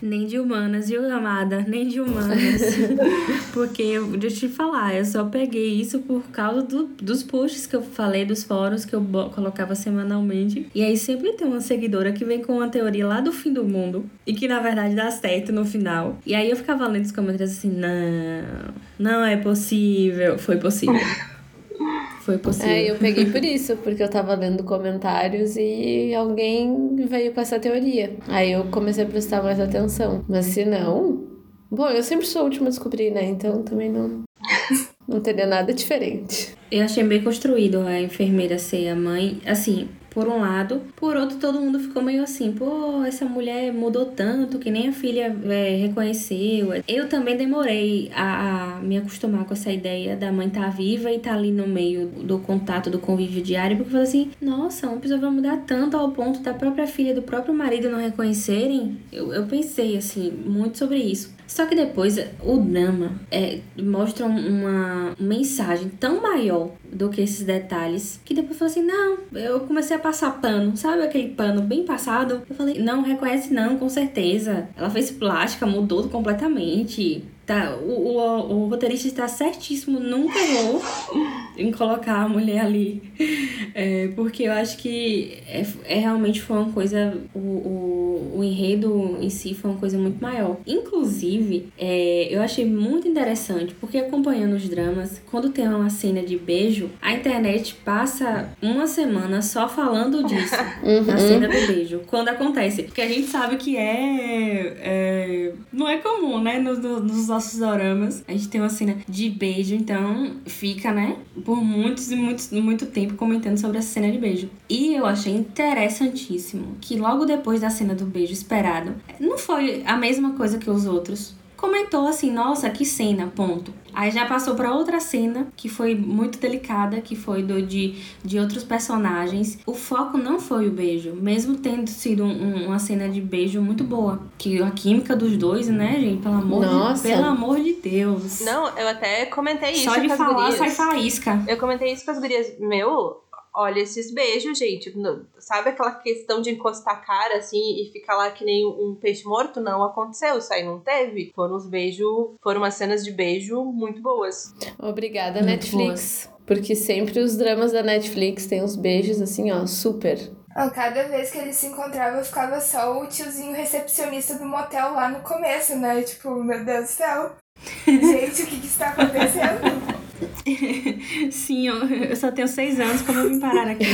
Nem de humanas, viu, amada? Nem de humanas. Porque, deixa eu te falar, eu só peguei isso por causa do, dos posts que eu falei, dos fóruns que eu colocava semanalmente. E aí sempre tem uma seguidora que vem com uma teoria lá do fim do mundo e que na verdade dá certo no final. E aí eu ficava lendo os comentários assim: não, não é possível. Foi possível. Foi possível. É, eu peguei por isso, porque eu tava lendo comentários e alguém veio com essa teoria. Aí eu comecei a prestar mais atenção. Mas se não, Bom, eu sempre sou a última a descobrir, né? Então também não. não teria nada diferente. Eu achei bem construído a enfermeira ser a mãe. Assim, por um lado. Por outro, todo mundo ficou meio assim, pô, essa mulher mudou tanto que nem a filha é, reconheceu. Eu também demorei a, a, me acostumar com essa ideia da mãe estar tá viva e estar tá ali no meio do contato, do convívio diário, porque eu falei assim, nossa, uma pessoa vai mudar tanto ao ponto da própria filha, do próprio marido não reconhecerem. Eu, eu pensei, assim, muito sobre isso. Só que depois o drama é, mostra uma mensagem tão maior do que esses detalhes que depois eu falei assim: não, eu comecei a passar pano, sabe aquele pano bem passado? Eu falei: não, reconhece não, com certeza. Ela fez plástica, mudou completamente. Tá, o, o, o roteirista está certíssimo, nunca errou em colocar a mulher ali. É, porque eu acho que é, é, realmente foi uma coisa. O, o, o enredo em si foi uma coisa muito maior. Inclusive, é, eu achei muito interessante, porque acompanhando os dramas, quando tem uma cena de beijo, a internet passa uma semana só falando disso. Uhum. Na cena do beijo. Quando acontece. Porque a gente sabe que é. é não é comum, né? Nos, nos nossos doramas. A gente tem uma cena de beijo, então fica, né? Por muitos e muitos, muito tempo comentando sobre essa cena de beijo. E eu achei interessantíssimo que logo depois da cena do beijo esperado, não foi a mesma coisa que os outros comentou assim: nossa, que cena, ponto. Aí já passou para outra cena que foi muito delicada, que foi do de, de outros personagens. O foco não foi o beijo, mesmo tendo sido um, uma cena de beijo muito boa. Que a química dos dois, né, gente? Pelo amor, Nossa. De, pelo amor de Deus. Não, eu até comentei isso. Só de com falar as sai faísca. Eu comentei isso com as gurias. Meu, olha esses beijos, gente. Sabe aquela questão de encostar a cara assim e ficar lá que nem um peixe morto? Não aconteceu, isso aí não teve. Foram os beijos, foram umas cenas de beijo muito boas. Obrigada, muito Netflix. Boas. Porque sempre os dramas da Netflix têm uns beijos assim, ó, super. Cada vez que eles se encontravam, ficava só o tiozinho recepcionista do motel lá no começo, né? Tipo, meu Deus do céu. Gente, o que, que está acontecendo? Sim, eu, eu só tenho seis anos, como eu vim parar aqui?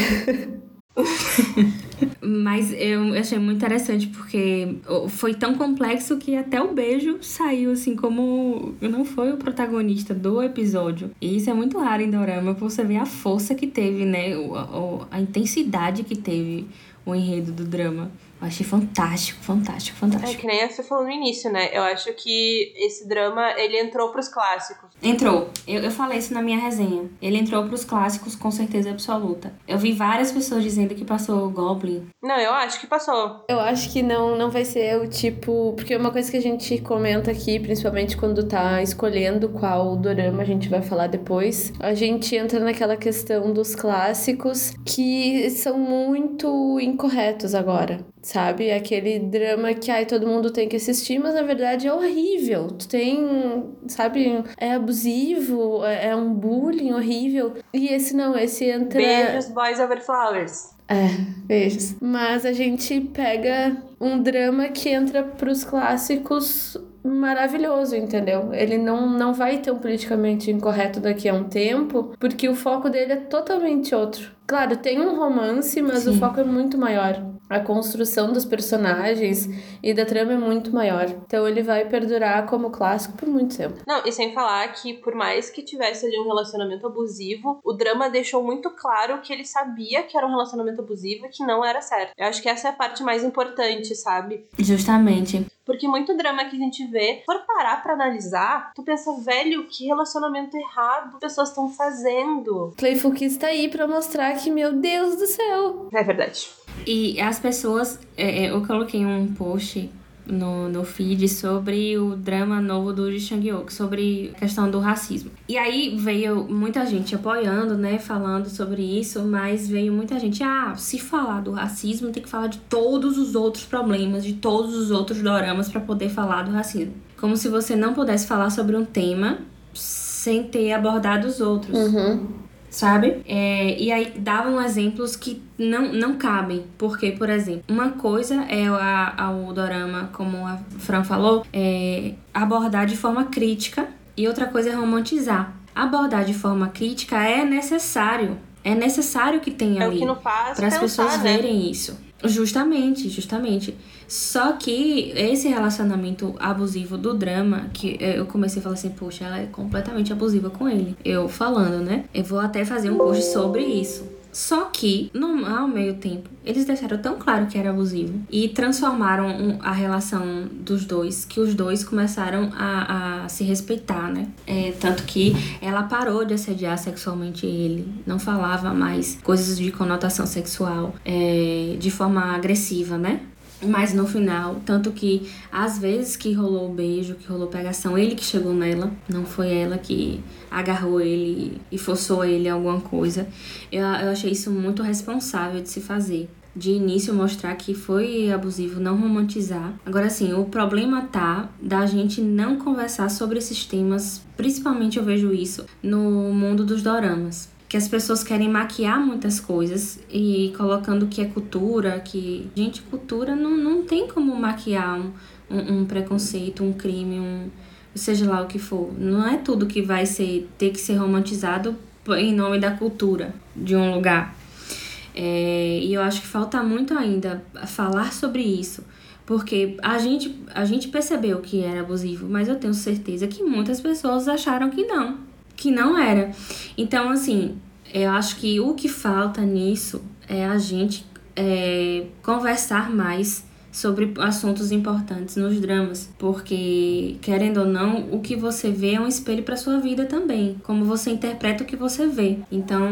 Mas eu achei muito interessante porque foi tão complexo que até o beijo saiu assim como não foi o protagonista do episódio. E isso é muito raro em Dorama, você ver a força que teve, né? A, a intensidade que teve o enredo do drama. Eu achei fantástico, fantástico, fantástico. É que nem você falou no início, né? Eu acho que esse drama, ele entrou pros clássicos. Entrou. Eu, eu falei isso na minha resenha. Ele entrou pros clássicos com certeza absoluta. Eu vi várias pessoas dizendo que passou Goblin. Não, eu acho que passou. Eu acho que não, não vai ser o tipo... Porque uma coisa que a gente comenta aqui, principalmente quando tá escolhendo qual dorama a gente vai falar depois, a gente entra naquela questão dos clássicos que são muito incorretos agora sabe? Aquele drama que ai, todo mundo tem que assistir, mas na verdade é horrível. Tu tem, sabe, é abusivo, é, é um bullying horrível. E esse não, esse entra. Beijos, Boys Over Flowers. É, beijos. Mas a gente pega um drama que entra pros clássicos maravilhoso, entendeu? Ele não, não vai ter um politicamente incorreto daqui a um tempo, porque o foco dele é totalmente outro. Claro, tem um romance, mas Sim. o foco é muito maior. A construção dos personagens e da trama é muito maior. Então ele vai perdurar como clássico por muito tempo. Não, e sem falar que por mais que tivesse ali um relacionamento abusivo, o drama deixou muito claro que ele sabia que era um relacionamento abusivo e que não era certo. Eu acho que essa é a parte mais importante, sabe? Justamente. Porque muito drama que a gente vê, for parar para analisar, tu pensa, velho, que relacionamento errado pessoas estão fazendo. Playful Kiss tá aí pra mostrar que, meu Deus do céu. É verdade. E as pessoas, é, é eu coloquei um post no, no feed sobre o drama novo do Chang-wook, sobre a questão do racismo. E aí veio muita gente apoiando, né, falando sobre isso, mas veio muita gente, ah, se falar do racismo, tem que falar de todos os outros problemas, de todos os outros doramas para poder falar do racismo. Como se você não pudesse falar sobre um tema sem ter abordado os outros. Uhum sabe? É, e aí davam exemplos que não, não cabem. Porque, por exemplo, uma coisa é a, a, o dorama, como a Fran falou, é abordar de forma crítica e outra coisa é romantizar. Abordar de forma crítica é necessário. É necessário que tenha é ali para as pessoas né? verem isso. Justamente, justamente. Só que esse relacionamento abusivo do drama, que eu comecei a falar assim, poxa, ela é completamente abusiva com ele. Eu falando, né? Eu vou até fazer um post sobre isso. Só que, no, ao meio tempo, eles deixaram tão claro que era abusivo e transformaram a relação dos dois, que os dois começaram a, a se respeitar, né? É, tanto que ela parou de assediar sexualmente ele, não falava mais coisas de conotação sexual é, de forma agressiva, né? Mas no final, tanto que às vezes que rolou o beijo, que rolou pegação, ele que chegou nela, não foi ela que agarrou ele e forçou ele a alguma coisa. Eu, eu achei isso muito responsável de se fazer. De início mostrar que foi abusivo, não romantizar. Agora sim, o problema tá da gente não conversar sobre esses temas, principalmente eu vejo isso no mundo dos doramas que as pessoas querem maquiar muitas coisas e colocando que é cultura, que. Gente, cultura não, não tem como maquiar um, um, um preconceito, um crime, um. seja lá o que for. Não é tudo que vai ser ter que ser romantizado em nome da cultura de um lugar. É, e eu acho que falta muito ainda falar sobre isso. Porque a gente, a gente percebeu que era abusivo, mas eu tenho certeza que muitas pessoas acharam que não que não era. Então, assim, eu acho que o que falta nisso é a gente é, conversar mais sobre assuntos importantes nos dramas, porque querendo ou não, o que você vê é um espelho para sua vida também, como você interpreta o que você vê. Então,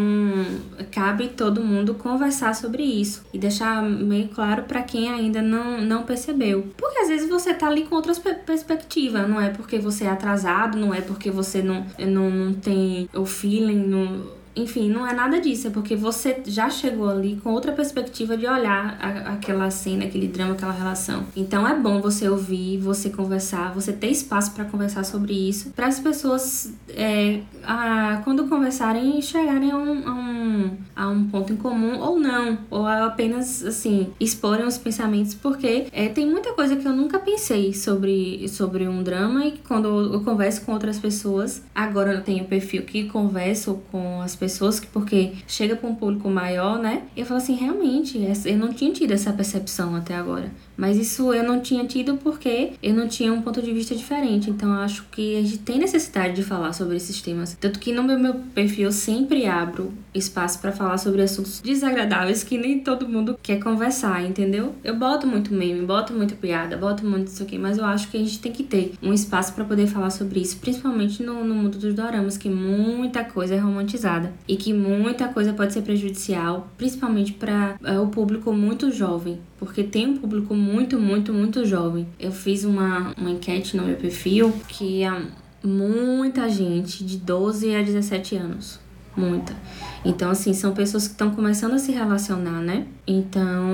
cabe todo mundo conversar sobre isso e deixar meio claro para quem ainda não, não percebeu. Porque às vezes você tá ali com outras perspectivas, não é porque você é atrasado, não é porque você não, não, não tem o feeling, não enfim, não é nada disso, é porque você já chegou ali com outra perspectiva de olhar a, aquela cena, aquele drama, aquela relação. Então é bom você ouvir, você conversar, você ter espaço para conversar sobre isso, para as pessoas, é, a, quando conversarem, chegarem a um, a, um, a um ponto em comum ou não, ou apenas, assim, exporem os pensamentos, porque é, tem muita coisa que eu nunca pensei sobre, sobre um drama e quando eu converso com outras pessoas, agora eu tenho perfil que converso com as pessoas, porque chega para um público maior, né? E eu falo assim, realmente, eu não tinha tido essa percepção até agora. Mas isso eu não tinha tido porque eu não tinha um ponto de vista diferente. Então acho que a gente tem necessidade de falar sobre esses temas. Tanto que no meu, perfil eu sempre abro espaço para falar sobre assuntos desagradáveis que nem todo mundo quer conversar, entendeu? Eu boto muito meme, boto muito piada, boto muito isso aqui, mas eu acho que a gente tem que ter um espaço para poder falar sobre isso, principalmente no, no mundo dos doramas, que muita coisa é romantizada e que muita coisa pode ser prejudicial, principalmente para é, o público muito jovem, porque tem um público muito, muito, muito jovem. Eu fiz uma, uma enquete no meu perfil que há muita gente de 12 a 17 anos. Muita. Então, assim, são pessoas que estão começando a se relacionar, né? Então,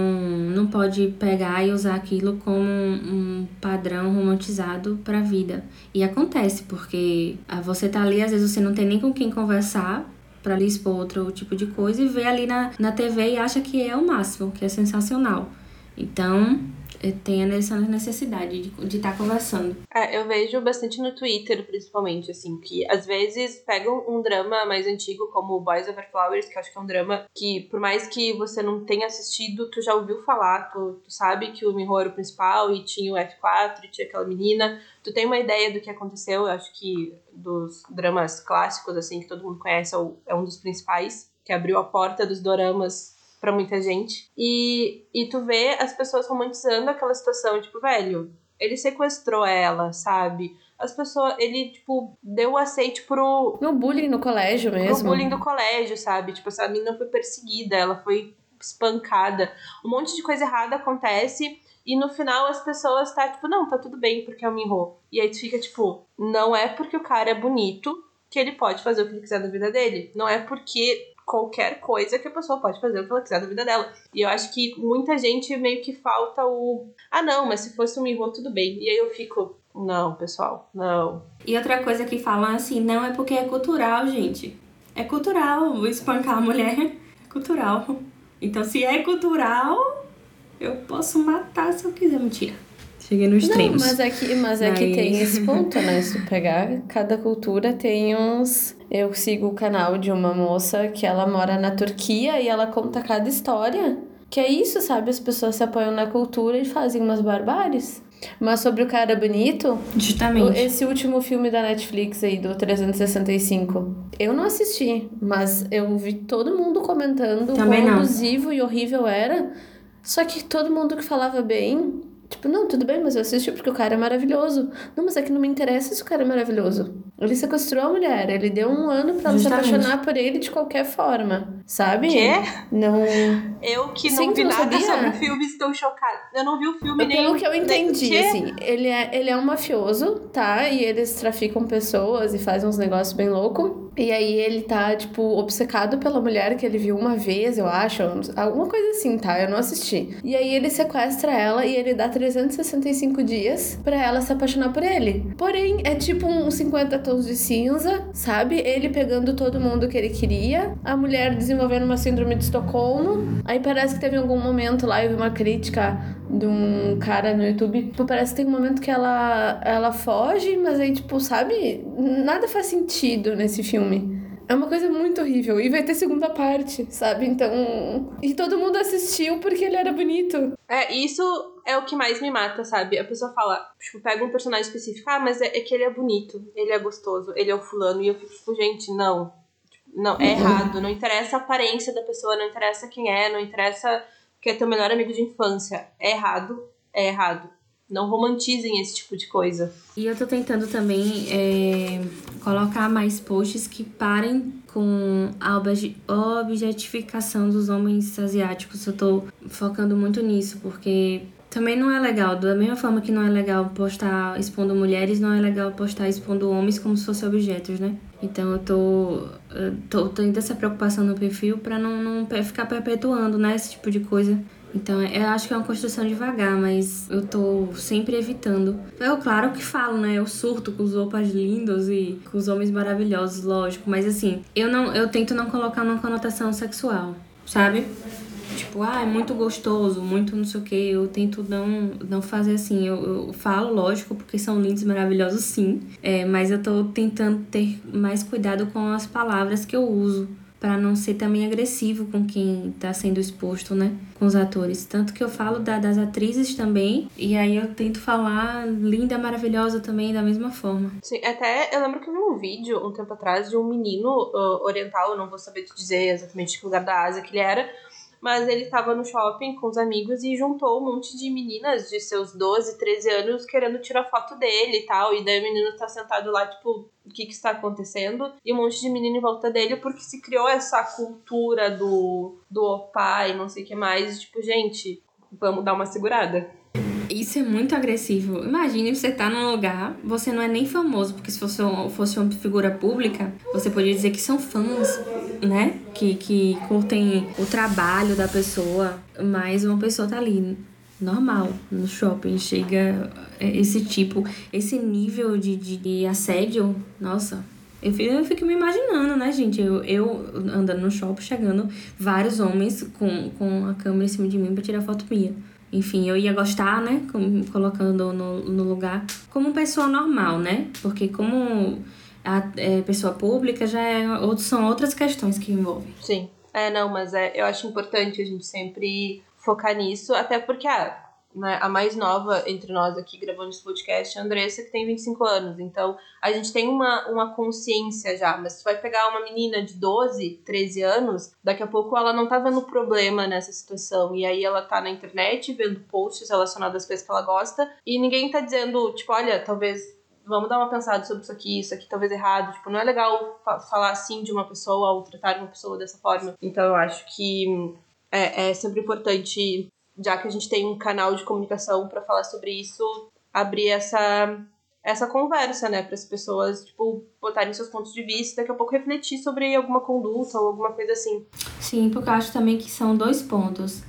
não pode pegar e usar aquilo como um padrão romantizado para a vida. E acontece, porque ah, você tá ali, às vezes você não tem nem com quem conversar, para lhe expor outro tipo de coisa e vê ali na, na TV e acha que é o máximo, que é sensacional. Então, tem essa necessidade de estar tá conversando. É, eu vejo bastante no Twitter, principalmente, assim, que às vezes pegam um drama mais antigo, como Boys Over Flowers, que eu acho que é um drama que, por mais que você não tenha assistido, tu já ouviu falar, tu, tu sabe que o Miho era o principal e tinha o F4 e tinha aquela menina, tu tem uma ideia do que aconteceu, eu acho que dos dramas clássicos, assim, que todo mundo conhece, é, é um dos principais, que abriu a porta dos doramas para muita gente. E, e tu vê as pessoas romantizando aquela situação, tipo, velho, ele sequestrou ela, sabe? As pessoas, ele, tipo, deu o aceite pro. No bullying no colégio mesmo. No bullying do colégio, sabe? Tipo, essa menina foi perseguida, ela foi espancada. Um monte de coisa errada acontece. E no final as pessoas tá tipo, não, tá tudo bem porque é o Minho. E aí tu fica tipo, não é porque o cara é bonito que ele pode fazer o que ele quiser da vida dele. Não é porque qualquer coisa que a pessoa pode fazer o que ela quiser da vida dela. E eu acho que muita gente meio que falta o. Ah, não, mas se fosse um Miho, tudo bem. E aí eu fico. Não, pessoal, não. E outra coisa que falam assim, não é porque é cultural, gente. É cultural espancar a mulher. É cultural. Então, se é cultural, eu posso matar se eu quiser. Mentira. Cheguei no extremo. mas é que, mas é que tem esse ponto, né? Se tu pegar, cada cultura tem uns. Eu sigo o canal de uma moça que ela mora na Turquia e ela conta cada história Que é isso, sabe? As pessoas se apoiam na cultura e fazem umas barbáries. Mas sobre o cara bonito, Justamente. esse último filme da Netflix aí, do 365, eu não assisti, mas eu vi todo mundo comentando Também quão não. abusivo e horrível era. Só que todo mundo que falava bem, tipo, não, tudo bem, mas eu assisti porque o cara é maravilhoso. Não, mas é que não me interessa se o cara é maravilhoso. Ele sequestrou a mulher, ele deu um ano pra ela se apaixonar por ele de qualquer forma, sabe? Quê? Não. Eu que não Sim, vi não nada sabia? sobre o filme, estou chocada. Eu não vi o filme nem. Pelo que eu nem- entendi, Quê? assim, ele é, ele é um mafioso, tá? E eles traficam pessoas e fazem uns negócios bem loucos. E aí ele tá, tipo, obcecado pela mulher que ele viu uma vez, eu acho. Alguma coisa assim, tá? Eu não assisti. E aí ele sequestra ela e ele dá 365 dias pra ela se apaixonar por ele. Porém, é tipo uns 50 tons de cinza, sabe? Ele pegando todo mundo que ele queria, a mulher desenvolvendo uma síndrome de Estocolmo. Aí parece que teve algum momento lá, eu vi uma crítica de um cara no YouTube. Tipo, parece que tem um momento que ela, ela foge, mas aí, tipo, sabe? Nada faz sentido nesse filme. É uma coisa muito horrível. E vai ter segunda parte, sabe? Então. E todo mundo assistiu porque ele era bonito. É, isso é o que mais me mata, sabe? A pessoa fala, tipo, pega um personagem específico, ah, mas é, é que ele é bonito, ele é gostoso, ele é o fulano, e eu fico, tipo, gente, não. Tipo, Não, é errado. Não interessa a aparência da pessoa, não interessa quem é, não interessa que é teu melhor amigo de infância. É errado, é errado. Não romantizem esse tipo de coisa. E eu tô tentando também é, colocar mais posts que parem com a obje- objetificação dos homens asiáticos. Eu tô focando muito nisso, porque também não é legal. Da mesma forma que não é legal postar expondo mulheres, não é legal postar expondo homens como se fossem objetos, né? Então eu tô, eu tô tendo essa preocupação no perfil pra não, não ficar perpetuando, né, esse tipo de coisa. Então, eu acho que é uma construção devagar, mas eu tô sempre evitando. Eu, claro que falo, né? Eu surto com os opas lindos e com os homens maravilhosos, lógico. Mas assim, eu não eu tento não colocar uma conotação sexual, sabe? Tipo, ah, é muito gostoso, muito não sei o que. Eu tento não, não fazer assim. Eu, eu falo, lógico, porque são lindos e maravilhosos, sim. É, mas eu tô tentando ter mais cuidado com as palavras que eu uso. Pra não ser também agressivo com quem tá sendo exposto, né? Com os atores. Tanto que eu falo da- das atrizes também. E aí eu tento falar linda, maravilhosa também, da mesma forma. Sim, até eu lembro que eu vi um vídeo um tempo atrás de um menino ah, oriental, não vou saber te dizer exatamente que lugar da Ásia que ele era, mas ele tava no shopping com os amigos e juntou um monte de meninas de seus 12, 13 anos querendo tirar foto dele e tal. E daí o menino tá sentado lá, tipo, o que que está acontecendo? E um monte de menino em volta dele porque se criou essa cultura do, do opa e não sei o que mais. Tipo, gente, vamos dar uma segurada. Isso é muito agressivo. Imagine você tá num lugar, você não é nem famoso, porque se fosse, fosse uma figura pública, você poderia dizer que são fãs, né? Que, que curtem o trabalho da pessoa, mas uma pessoa tá ali, normal, no shopping, chega esse tipo, esse nível de, de, de assédio, nossa. Eu fico, eu fico me imaginando, né, gente? Eu, eu andando no shopping, chegando vários homens com, com a câmera em cima de mim pra tirar foto minha. Enfim, eu ia gostar, né? com- Colocando no, no lugar como pessoa normal, né? Porque como a é, pessoa pública já é, são outras questões que envolvem. Sim. É, não, mas é, eu acho importante a gente sempre focar nisso, até porque a, né, a mais nova entre nós aqui gravando esse podcast é a Andressa, que tem 25 anos. Então, a gente tem uma, uma consciência já, mas se vai pegar uma menina de 12, 13 anos, daqui a pouco ela não tá vendo problema nessa situação. E aí ela tá na internet vendo posts relacionados às coisas que ela gosta, e ninguém tá dizendo, tipo, olha, talvez vamos dar uma pensada sobre isso aqui, isso aqui talvez errado. Tipo, não é legal fa- falar assim de uma pessoa ou tratar uma pessoa dessa forma. Então eu acho que é, é sempre importante, já que a gente tem um canal de comunicação pra falar sobre isso, abrir essa essa conversa, né, para as pessoas, tipo, botarem seus pontos de vista, daqui a pouco refletir sobre alguma conduta ou alguma coisa assim. Sim, porque eu acho também que são dois pontos.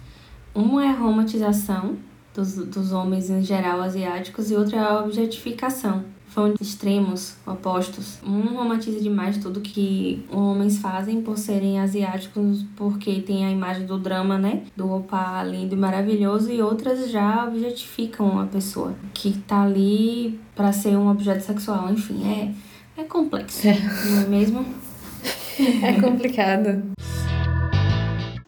Um é a romantização dos, dos homens em geral asiáticos e outro é a objetificação. São extremos opostos. Um romantiza demais tudo que homens fazem por serem asiáticos, porque tem a imagem do drama, né? Do opa lindo e maravilhoso, e outras já objetificam a pessoa que tá ali pra ser um objeto sexual. Enfim, é, é complexo, não é mesmo? É complicado.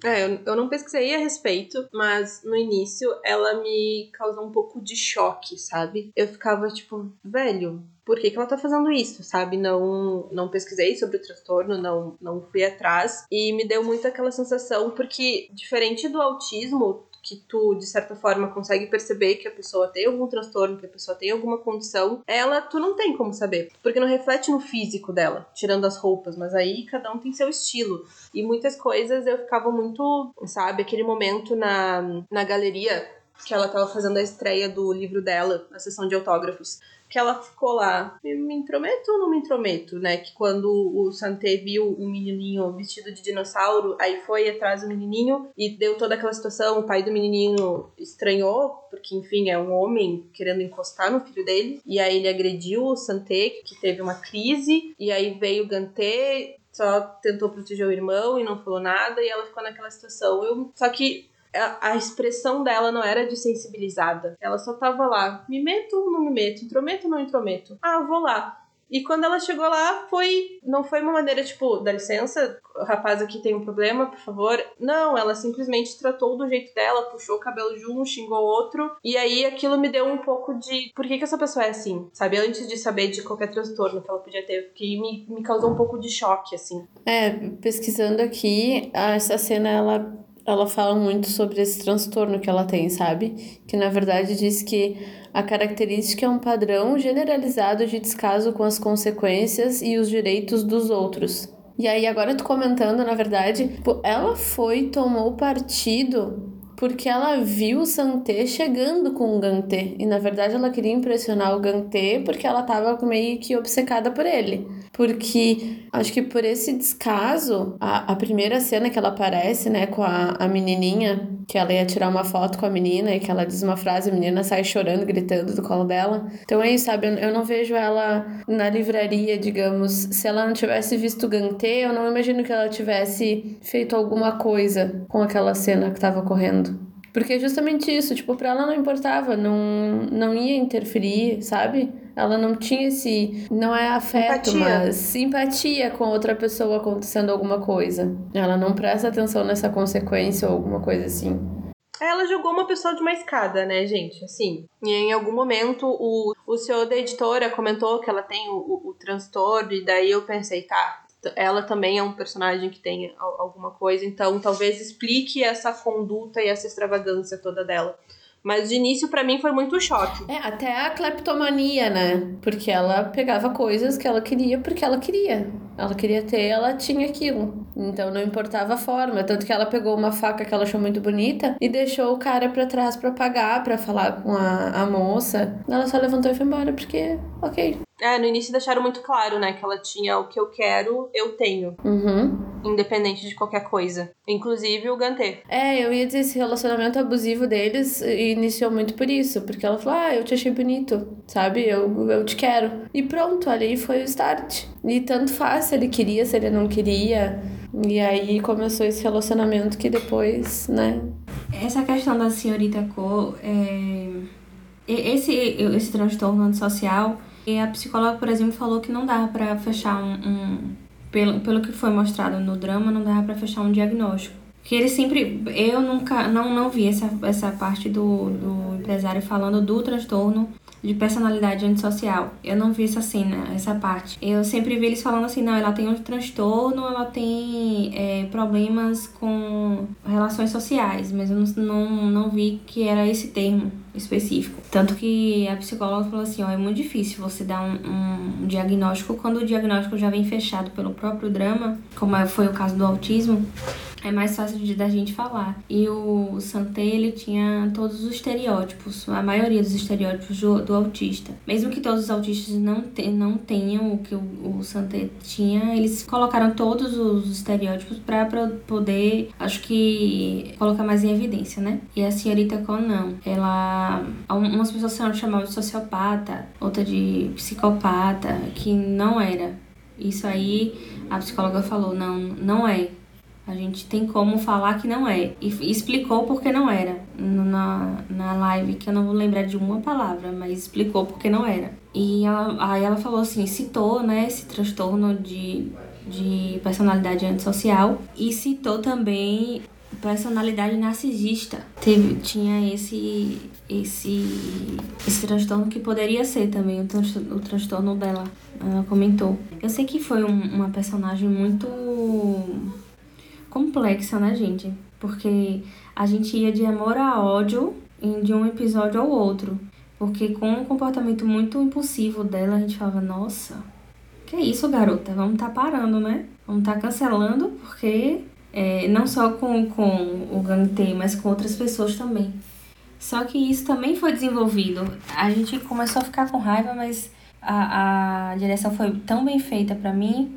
É, eu, eu não pesquisei a respeito, mas no início ela me causou um pouco de choque, sabe? Eu ficava tipo, velho, por que, que ela tá fazendo isso, sabe? Não, não pesquisei sobre o transtorno, não, não fui atrás. E me deu muito aquela sensação, porque diferente do autismo, que tu, de certa forma, consegue perceber que a pessoa tem algum transtorno, que a pessoa tem alguma condição, ela tu não tem como saber, porque não reflete no físico dela, tirando as roupas, mas aí cada um tem seu estilo. E muitas coisas eu ficava muito, sabe, aquele momento na, na galeria que ela tava fazendo a estreia do livro dela, a sessão de autógrafos. Que ela ficou lá, me, me intrometo ou não me intrometo, né? Que quando o Santé viu um menininho vestido de dinossauro, aí foi atrás do menininho e deu toda aquela situação, o pai do menininho estranhou, porque enfim, é um homem querendo encostar no filho dele, e aí ele agrediu o Santé, que teve uma crise, e aí veio o Gantê, só tentou proteger o irmão e não falou nada, e ela ficou naquela situação. Eu, só que a, expressão dela não era de sensibilizada. Ela só tava lá, me meto ou não me meto, intrometo ou não intrometo. Ah, vou lá. E quando ela chegou lá, foi. Não foi uma maneira tipo, dá licença, o rapaz aqui tem um problema, por favor. Não, ela simplesmente tratou do jeito dela, puxou o cabelo de um, xingou outro. E aí aquilo me deu um pouco de. Por que, que essa pessoa é assim? Sabe? Antes de saber de qualquer transtorno que ela podia ter. Porque me, me causou um pouco de choque, assim. É, pesquisando aqui, essa cena ela ela fala muito sobre esse transtorno que ela tem, sabe? Que na verdade diz que a característica é um padrão generalizado de descaso com as consequências e os direitos dos outros. E aí, agora tu comentando, na verdade, ela foi, tomou partido porque ela viu o Santé chegando com o Gantê. E na verdade ela queria impressionar o Gantê porque ela tava meio que obcecada por ele. Porque acho que por esse descaso, a, a primeira cena que ela aparece, né, com a, a menininha, que ela ia tirar uma foto com a menina e que ela diz uma frase, a menina sai chorando, gritando do colo dela. Então é isso, sabe? Eu, eu não vejo ela na livraria, digamos. Se ela não tivesse visto Gantê, eu não imagino que ela tivesse feito alguma coisa com aquela cena que tava correndo. Porque é justamente isso, tipo, pra ela não importava, não, não ia interferir, sabe? Ela não tinha esse. Não é afeto, Empatia. mas simpatia com outra pessoa acontecendo alguma coisa. Ela não presta atenção nessa consequência ou alguma coisa assim. Ela jogou uma pessoa de uma escada, né, gente? Assim. E em algum momento o, o senhor da editora comentou que ela tem o, o, o transtorno, e daí eu pensei, tá, ela também é um personagem que tem alguma coisa, então talvez explique essa conduta e essa extravagância toda dela. Mas de início para mim foi muito choque. É, até a cleptomania, né? Porque ela pegava coisas que ela queria porque ela queria. Ela queria ter, ela tinha aquilo. Então não importava a forma. Tanto que ela pegou uma faca que ela achou muito bonita e deixou o cara pra trás pra pagar, pra falar com a, a moça. Ela só levantou e foi embora porque, ok. É, no início deixaram muito claro, né? Que ela tinha o que eu quero, eu tenho. Uhum. Independente de qualquer coisa. Inclusive o Gantê. É, eu ia dizer, esse relacionamento abusivo deles iniciou muito por isso. Porque ela falou, ah, eu te achei bonito, sabe? Eu, eu te quero. E pronto, ali foi o start. E tanto faz se ele queria, se ele não queria. E aí começou esse relacionamento que depois, né? Essa questão da senhorita Co, é... esse, esse transtorno antissocial a psicóloga, por exemplo, falou que não dava para fechar um, um, pelo, pelo que foi mostrado no drama, não dava para fechar um diagnóstico. Que ele sempre. Eu nunca. Não, não vi essa, essa parte do, do empresário falando do transtorno de personalidade antissocial. Eu não vi essa cena, essa parte. Eu sempre vi eles falando assim, não, ela tem um transtorno, ela tem é, problemas com relações sociais, mas eu não, não, não vi que era esse termo específico. Tanto que a psicóloga falou assim, ó, é muito difícil você dar um, um diagnóstico quando o diagnóstico já vem fechado pelo próprio drama, como foi o caso do autismo, é mais fácil de da gente falar. E o Santé, ele tinha todos os estereótipos, a maioria dos estereótipos do, do autista. Mesmo que todos os autistas não, te, não tenham o que o, o Santé tinha, eles colocaram todos os estereótipos para poder, acho que, colocar mais em evidência, né? E a senhorita Con não. Ela. Umas pessoas chamavam de sociopata, outra de psicopata, que não era. Isso aí a psicóloga falou, não, não é. A gente tem como falar que não é. E explicou por que não era. Na, na live, que eu não vou lembrar de uma palavra, mas explicou por que não era. E ela, aí ela falou assim, citou, né, esse transtorno de, de personalidade antissocial. E citou também personalidade narcisista. Teve, tinha esse, esse, esse transtorno que poderia ser também o, trans, o transtorno dela. Ela comentou. Eu sei que foi um, uma personagem muito complexa, né, gente? Porque a gente ia de amor a ódio de um episódio ao outro. Porque com um comportamento muito impulsivo dela, a gente falava, nossa, que isso, garota? Vamos tá parando, né? Vamos tá cancelando, porque é, não só com, com o Gantei, mas com outras pessoas também. Só que isso também foi desenvolvido. A gente começou a ficar com raiva, mas a, a direção foi tão bem feita para mim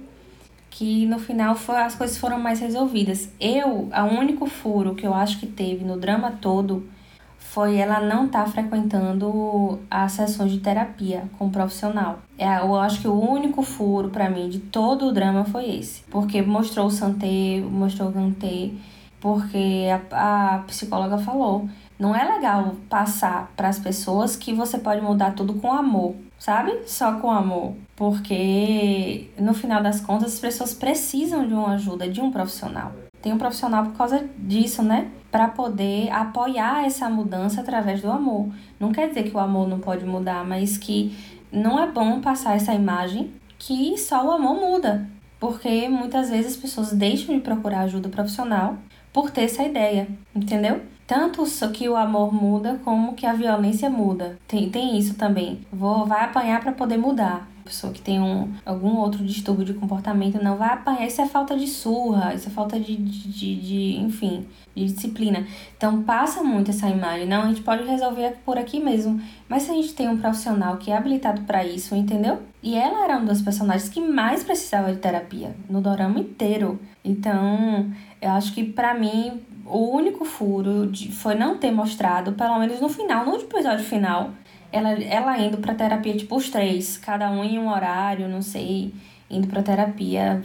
que no final foi, as coisas foram mais resolvidas. Eu, o único furo que eu acho que teve no drama todo foi ela não estar tá frequentando as sessões de terapia com o profissional. É, eu acho que o único furo para mim de todo o drama foi esse, porque mostrou o Santé, mostrou o Gantê, porque a, a psicóloga falou, não é legal passar para as pessoas que você pode mudar tudo com amor, sabe? Só com amor, porque no final das contas as pessoas precisam de uma ajuda de um profissional. Tem um profissional por causa disso, né? Para poder apoiar essa mudança através do amor. Não quer dizer que o amor não pode mudar, mas que não é bom passar essa imagem que só o amor muda. Porque muitas vezes as pessoas deixam de procurar ajuda profissional por ter essa ideia, entendeu? Tanto que o amor muda como que a violência muda. Tem, tem isso também. Vou, vai apanhar para poder mudar pessoa que tem um, algum outro distúrbio de comportamento não vai apanhar. Isso é falta de surra, isso é falta de, de, de, de, enfim, de disciplina. Então passa muito essa imagem. Não, a gente pode resolver por aqui mesmo. Mas se a gente tem um profissional que é habilitado para isso, entendeu? E ela era uma das personagens que mais precisava de terapia no dorama inteiro. Então, eu acho que para mim o único furo de, foi não ter mostrado, pelo menos no final, no episódio final, ela, ela indo pra terapia, tipo, os três, cada um em um horário, não sei, indo pra terapia,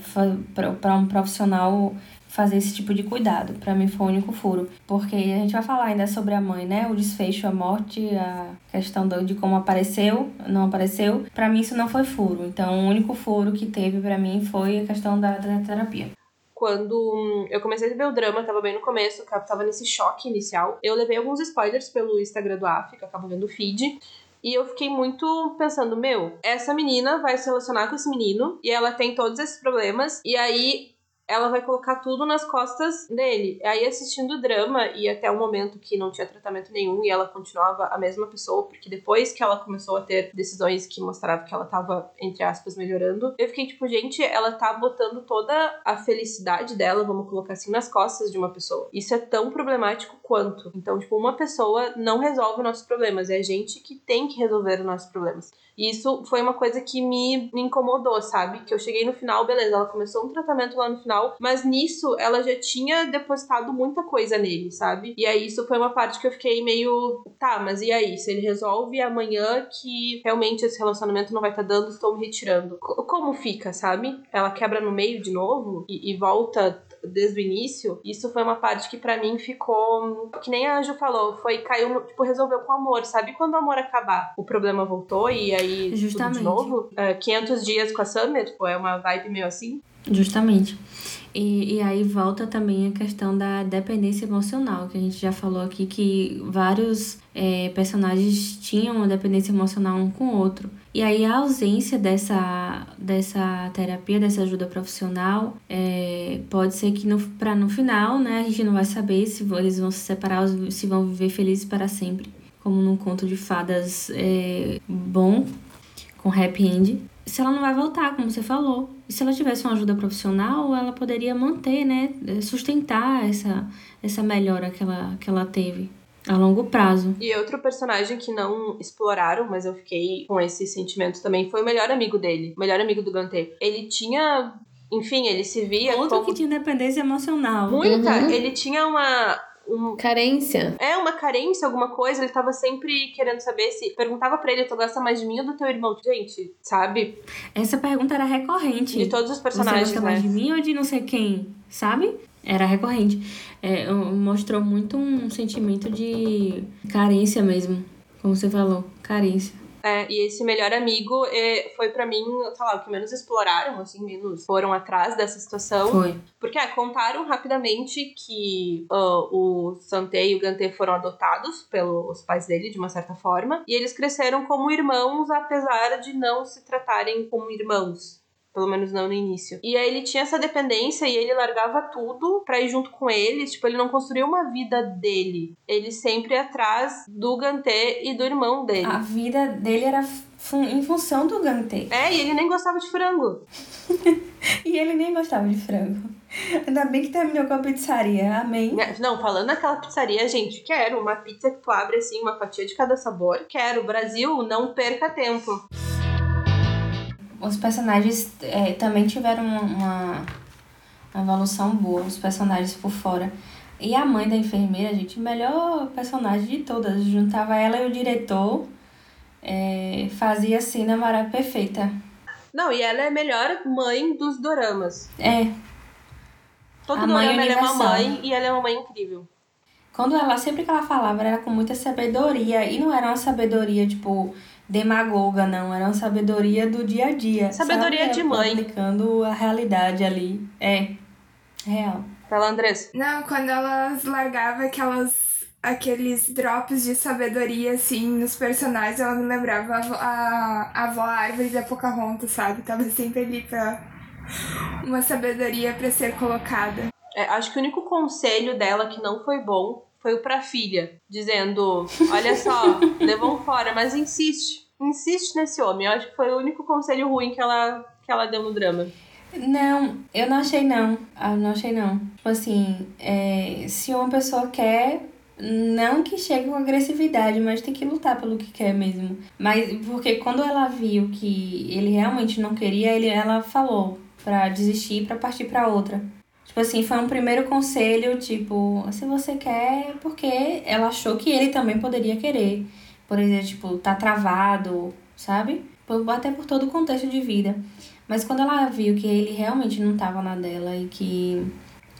para um profissional fazer esse tipo de cuidado. Para mim foi o único furo. Porque a gente vai falar ainda sobre a mãe, né? O desfecho, a morte, a questão de como apareceu, não apareceu. Para mim isso não foi furo. Então o único furo que teve para mim foi a questão da, da terapia quando hum, eu comecei a ver o drama, tava bem no começo, tava nesse choque inicial. Eu levei alguns spoilers pelo Instagram do África, acabo vendo o feed. E eu fiquei muito pensando, meu, essa menina vai se relacionar com esse menino e ela tem todos esses problemas. E aí ela vai colocar tudo nas costas dele. Aí assistindo o drama e até o momento que não tinha tratamento nenhum e ela continuava a mesma pessoa, porque depois que ela começou a ter decisões que mostravam que ela tava, entre aspas, melhorando, eu fiquei tipo, gente, ela tá botando toda a felicidade dela, vamos colocar assim, nas costas de uma pessoa. Isso é tão problemático quanto. Então, tipo, uma pessoa não resolve nossos problemas, é a gente que tem que resolver os nossos problemas. E isso foi uma coisa que me, incomodou, sabe? Que eu cheguei no final, beleza, ela começou um tratamento lá no final, mas nisso ela já tinha depositado muita coisa nele, sabe? E aí isso foi uma parte que eu fiquei meio, tá, mas e aí? Se ele resolve amanhã que realmente esse relacionamento não vai estar tá dando, estou me retirando. Como fica, sabe? Ela quebra no meio de novo e, e volta desde o início, isso foi uma parte que para mim ficou. Que nem a Anjo falou, foi caiu, tipo, resolveu com amor. Sabe quando o amor acabar, o problema voltou e aí Justamente. tudo de novo? Uh, é, 500 dias com a Summer, tipo, é uma vibe meio assim. Justamente. E, e aí volta também a questão da dependência emocional, que a gente já falou aqui que vários é, personagens tinham uma dependência emocional um com o outro. E aí a ausência dessa, dessa terapia, dessa ajuda profissional, é, pode ser que no, pra, no final, né, a gente não vai saber se eles vão se separar, se vão viver felizes para sempre. Como num conto de fadas é, bom, com happy end. Se ela não vai voltar, como você falou. E se ela tivesse uma ajuda profissional, ela poderia manter, né, sustentar essa, essa melhora que ela, que ela teve a longo prazo. E outro personagem que não exploraram, mas eu fiquei com esse sentimento também, foi o melhor amigo dele, o melhor amigo do Gantê. Ele tinha enfim, ele se via Outro como... que tinha dependência emocional. Muita. Uhum. Ele tinha uma... Um... Carência. É, uma carência, alguma coisa. Ele tava sempre querendo saber se. Perguntava pra ele: tu gosta mais de mim ou do teu irmão? Gente, sabe? Essa pergunta era recorrente. De todos os personagens. Você gosta né? mais de mim ou de não sei quem? Sabe? Era recorrente. É, mostrou muito um sentimento de carência mesmo, como você falou, carência. É, e esse melhor amigo é, foi para mim, sei lá, o que menos exploraram, assim, menos foram atrás dessa situação. Foi. Porque é, contaram rapidamente que uh, o Sante e o Gante foram adotados pelos pais dele, de uma certa forma, e eles cresceram como irmãos, apesar de não se tratarem como irmãos. Pelo menos não no início. E aí ele tinha essa dependência e ele largava tudo pra ir junto com eles. Tipo, ele não construiu uma vida dele. Ele sempre atrás do Gantê e do irmão dele. A vida dele era em função do Gantê. É, e ele nem gostava de frango. e ele nem gostava de frango. Ainda bem que terminou com a pizzaria. Amém. Não, falando naquela pizzaria, gente, quero uma pizza que tu abre assim, uma fatia de cada sabor. Quero. Brasil, não perca tempo os personagens é, também tiveram uma, uma evolução boa, os personagens por fora. E a mãe da enfermeira, gente, melhor personagem de todas. Juntava ela e o diretor, é, fazia a cena perfeita. Não, e ela é a melhor mãe dos doramas. É. Todo a dorama ela é uma mãe e ela é uma mãe incrível. Quando ela, sempre que ela falava, era com muita sabedoria. E não era uma sabedoria, tipo, demagoga, não. Era uma sabedoria do dia a dia. Sabedoria sabe? de mãe. Aplicando a realidade ali. É. Real. Fala, Andressa. Não, quando elas largavam aquelas aqueles drops de sabedoria, assim, nos personagens, ela me lembrava a, a, a avó árvore da Pocahontas, sabe? Tava sempre ali pra uma sabedoria para ser colocada. É, acho que o único conselho dela que não foi bom foi o pra filha, dizendo: Olha só, levam fora, mas insiste. Insiste nesse homem. Eu acho que foi o único conselho ruim que ela, que ela deu no drama. Não, eu não achei não. Eu não achei não. Tipo assim, é, se uma pessoa quer, não que chegue com agressividade, mas tem que lutar pelo que quer mesmo. Mas porque quando ela viu que ele realmente não queria, ele, ela falou pra desistir para partir para outra. Tipo assim, foi um primeiro conselho, tipo, se você quer, porque ela achou que ele também poderia querer. Por exemplo, tipo, tá travado, sabe? Até por todo o contexto de vida. Mas quando ela viu que ele realmente não tava na dela e que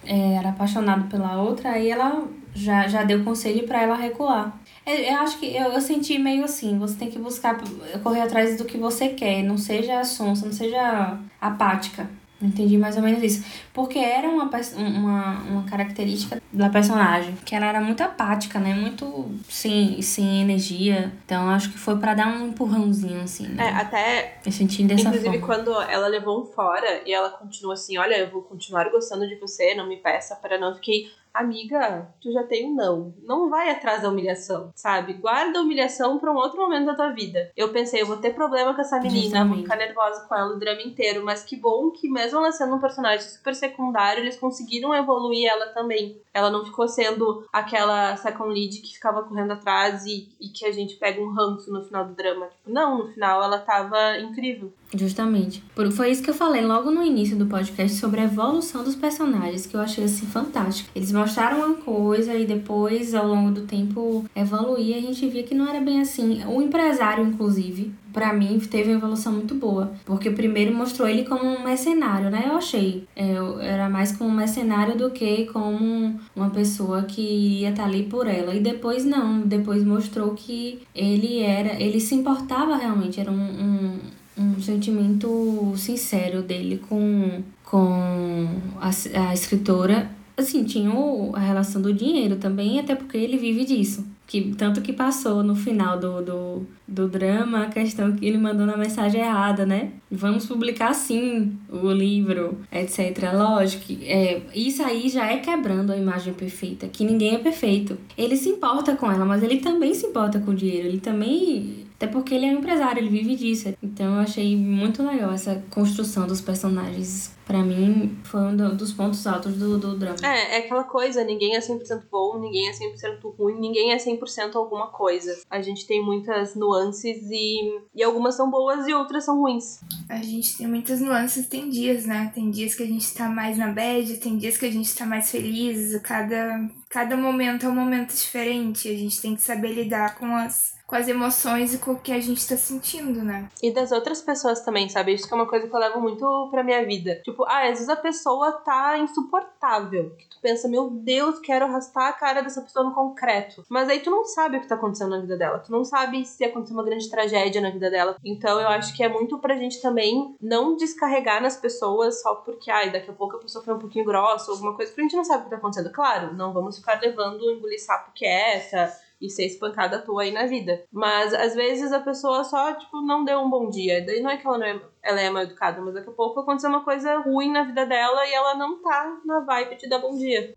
é, era apaixonado pela outra, aí ela já, já deu conselho para ela recuar. Eu, eu acho que eu, eu senti meio assim, você tem que buscar correr atrás do que você quer, não seja sonsa, não seja apática. Entendi mais ou menos isso. Porque era uma, uma, uma característica da personagem, que ela era muito apática, né? Muito sem, sem energia. Então acho que foi para dar um empurrãozinho, assim. Né? É, até. Eu senti dessa inclusive, forma. quando ela levou um fora e ela continua assim: Olha, eu vou continuar gostando de você, não me peça para não. Fiquei amiga, tu já tem um não. Não vai atrás da humilhação, sabe? Guarda a humilhação para um outro momento da tua vida. Eu pensei, eu vou ter problema com essa menina, vou ficar nervosa com ela o drama inteiro, mas que bom que mesmo ela sendo um personagem super secundário, eles conseguiram evoluir ela também. Ela não ficou sendo aquela second lead que ficava correndo atrás e, e que a gente pega um ranço no final do drama. Tipo, não, no final ela tava incrível. Justamente. Por, foi isso que eu falei logo no início do podcast sobre a evolução dos personagens, que eu achei assim fantástico. Eles mostraram uma coisa e depois, ao longo do tempo, evoluía. A gente via que não era bem assim. O empresário, inclusive, para mim, teve uma evolução muito boa. Porque primeiro mostrou ele como um mercenário, né? Eu achei. Eu, era mais como um mercenário do que como uma pessoa que ia estar tá ali por ela. E depois não. Depois mostrou que ele era. Ele se importava realmente. Era um, um um sentimento sincero dele com, com a, a escritora. Assim, tinha o, a relação do dinheiro também, até porque ele vive disso. Que, tanto que passou no final do, do, do drama a questão que ele mandou na mensagem errada, né? Vamos publicar sim o livro, etc. Lógico que é, isso aí já é quebrando a imagem perfeita, que ninguém é perfeito. Ele se importa com ela, mas ele também se importa com o dinheiro, ele também até porque ele é um empresário, ele vive disso. Então eu achei muito legal essa construção dos personagens. Para mim, foi um dos pontos altos do, do drama. É, é aquela coisa, ninguém é 100% bom, ninguém é 100% ruim, ninguém é 100% alguma coisa. A gente tem muitas nuances e, e algumas são boas e outras são ruins. A gente tem muitas nuances, tem dias, né? Tem dias que a gente tá mais na bad, tem dias que a gente tá mais feliz, cada cada momento é um momento diferente. A gente tem que saber lidar com as com as emoções e com o que a gente tá sentindo, né? E das outras pessoas também, sabe? Isso que é uma coisa que eu levo muito pra minha vida. Tipo, ah, às vezes a pessoa tá insuportável. Que tu pensa, meu Deus, quero arrastar a cara dessa pessoa no concreto. Mas aí tu não sabe o que tá acontecendo na vida dela. Tu não sabe se aconteceu uma grande tragédia na vida dela. Então eu acho que é muito pra gente também não descarregar nas pessoas só porque, ai, daqui a pouco a pessoa foi um pouquinho grossa ou alguma coisa, porque a gente não sabe o que tá acontecendo. Claro, não vamos ficar levando engolir sapo quieta e ser espancada à toa aí na vida. Mas às vezes a pessoa só, tipo, não deu um bom dia. Daí não é que ela, não é, ela é mal educada, mas daqui a pouco aconteceu uma coisa ruim na vida dela e ela não tá na vibe de dar bom dia.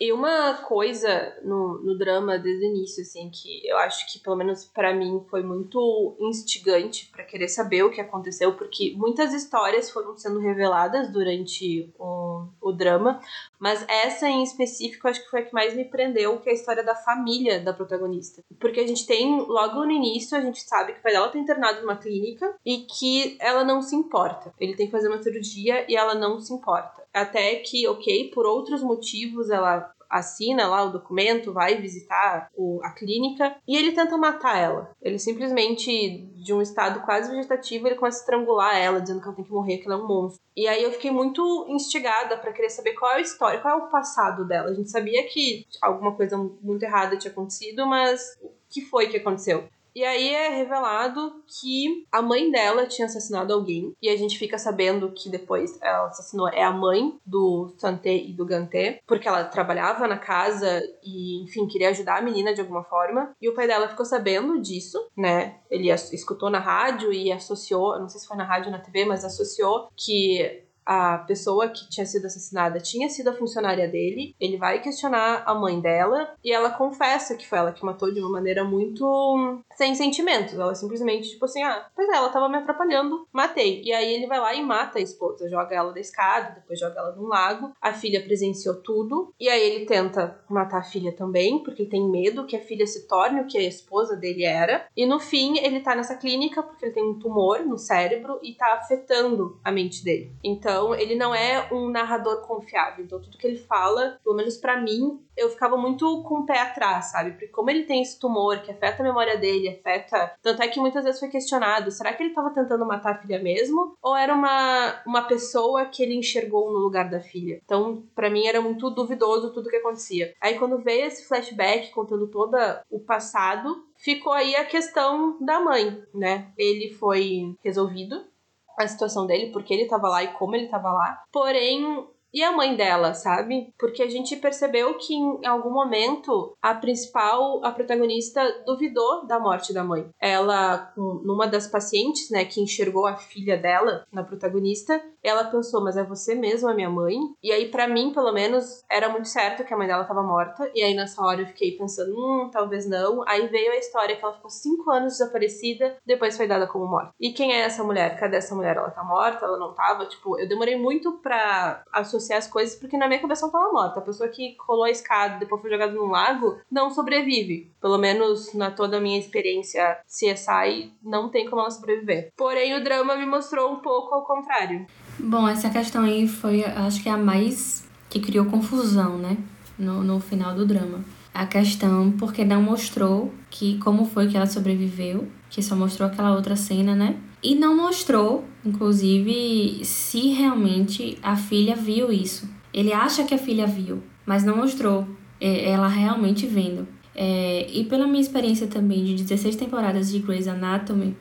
E uma coisa no, no drama desde o início, assim, que eu acho que, pelo menos para mim, foi muito instigante para querer saber o que aconteceu, porque muitas histórias foram sendo reveladas durante o, o drama, mas essa em específico acho que foi a que mais me prendeu, que é a história da família da protagonista. Porque a gente tem, logo no início, a gente sabe que o pai dela tá internado numa clínica e que ela não se importa. Ele tem que fazer uma cirurgia e ela não se importa. Até que, ok, por outros motivos ela assina lá o documento, vai visitar o, a clínica e ele tenta matar ela. Ele simplesmente, de um estado quase vegetativo, ele começa a estrangular ela, dizendo que ela tem que morrer, que ela é um monstro. E aí eu fiquei muito instigada para querer saber qual é a história, qual é o passado dela. A gente sabia que alguma coisa muito errada tinha acontecido, mas o que foi que aconteceu? E aí é revelado que a mãe dela tinha assassinado alguém. E a gente fica sabendo que depois ela assassinou é a mãe do Santé e do Ganté, porque ela trabalhava na casa e, enfim, queria ajudar a menina de alguma forma. E o pai dela ficou sabendo disso, né? Ele escutou na rádio e associou, não sei se foi na rádio ou na TV, mas associou que a pessoa que tinha sido assassinada tinha sido a funcionária dele. Ele vai questionar a mãe dela e ela confessa que foi ela que matou de uma maneira muito sem sentimentos. Ela simplesmente, tipo assim, ah, pois é, ela tava me atrapalhando, matei. E aí ele vai lá e mata a esposa, joga ela da escada, depois joga ela num lago. A filha presenciou tudo e aí ele tenta matar a filha também, porque tem medo que a filha se torne o que a esposa dele era. E no fim, ele tá nessa clínica porque ele tem um tumor no cérebro e tá afetando a mente dele. Então, então, ele não é um narrador confiável. Então, tudo que ele fala, pelo menos para mim, eu ficava muito com o pé atrás, sabe? Porque como ele tem esse tumor que afeta a memória dele, afeta. Tanto é que muitas vezes foi questionado: será que ele estava tentando matar a filha mesmo? Ou era uma, uma pessoa que ele enxergou no lugar da filha? Então, para mim, era muito duvidoso tudo que acontecia. Aí, quando veio esse flashback contando todo o passado, ficou aí a questão da mãe, né? Ele foi resolvido, a situação dele, porque ele tava lá e como ele tava lá. Porém, e a mãe dela, sabe? Porque a gente percebeu que em algum momento a principal, a protagonista, duvidou da morte da mãe. Ela, numa das pacientes, né, que enxergou a filha dela na protagonista, ela pensou, mas é você mesmo a minha mãe? E aí, para mim, pelo menos, era muito certo que a mãe dela tava morta. E aí, nessa hora, eu fiquei pensando, hum, talvez não. Aí veio a história que ela ficou cinco anos desaparecida, depois foi dada como morta. E quem é essa mulher? Cadê essa mulher? Ela tá morta? Ela não tava? Tipo, eu demorei muito pra associar associar as coisas, porque na minha cabeça ela tava morta. A pessoa que rolou a escada depois foi jogada num lago não sobrevive. Pelo menos na toda a minha experiência CSI, não tem como ela sobreviver. Porém, o drama me mostrou um pouco ao contrário. Bom, essa questão aí foi, acho que a mais que criou confusão, né? No, no final do drama. A questão porque não mostrou que como foi que ela sobreviveu, que só mostrou aquela outra cena, né? E não mostrou, inclusive, se realmente a filha viu isso. Ele acha que a filha viu, mas não mostrou é, ela realmente vendo. É, e pela minha experiência também de 16 temporadas de Grey's Anatomy,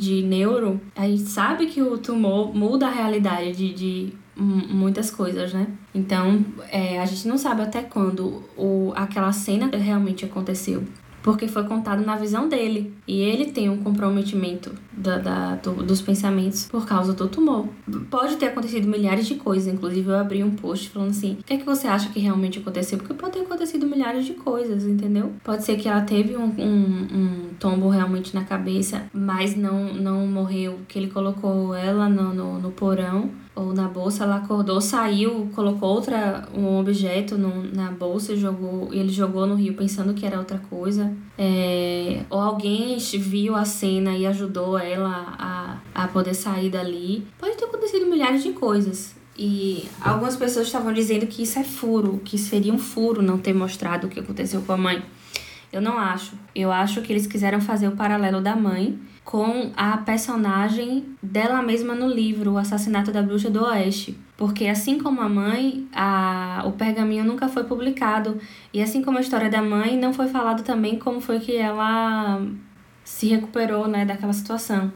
de Neuro, a gente sabe que o tumor muda a realidade de, de muitas coisas, né? Então, é, a gente não sabe até quando o, aquela cena realmente aconteceu porque foi contado na visão dele. E ele tem um comprometimento da, da do, dos pensamentos por causa do tumor. Pode ter acontecido milhares de coisas, inclusive eu abri um post falando assim: o que é que você acha que realmente aconteceu? Porque pode ter acontecido milhares de coisas, entendeu? Pode ser que ela teve um, um, um tombo realmente na cabeça, mas não, não morreu, que ele colocou ela no, no, no porão ou na bolsa, ela acordou, saiu, colocou outra um objeto no, na bolsa e jogou, ele jogou no rio pensando que era outra coisa. É, ou alguém viu a cena e ajudou ela a, a poder sair dali. Pode ter acontecido milhares de coisas. E algumas pessoas estavam dizendo que isso é furo, que seria um furo não ter mostrado o que aconteceu com a mãe. Eu não acho. Eu acho que eles quiseram fazer o paralelo da mãe com a personagem dela mesma no livro, O Assassinato da Bruxa do Oeste. Porque assim como a mãe, a, o pergaminho nunca foi publicado. E assim como a história da mãe, não foi falado também como foi que ela se recuperou né, daquela situação.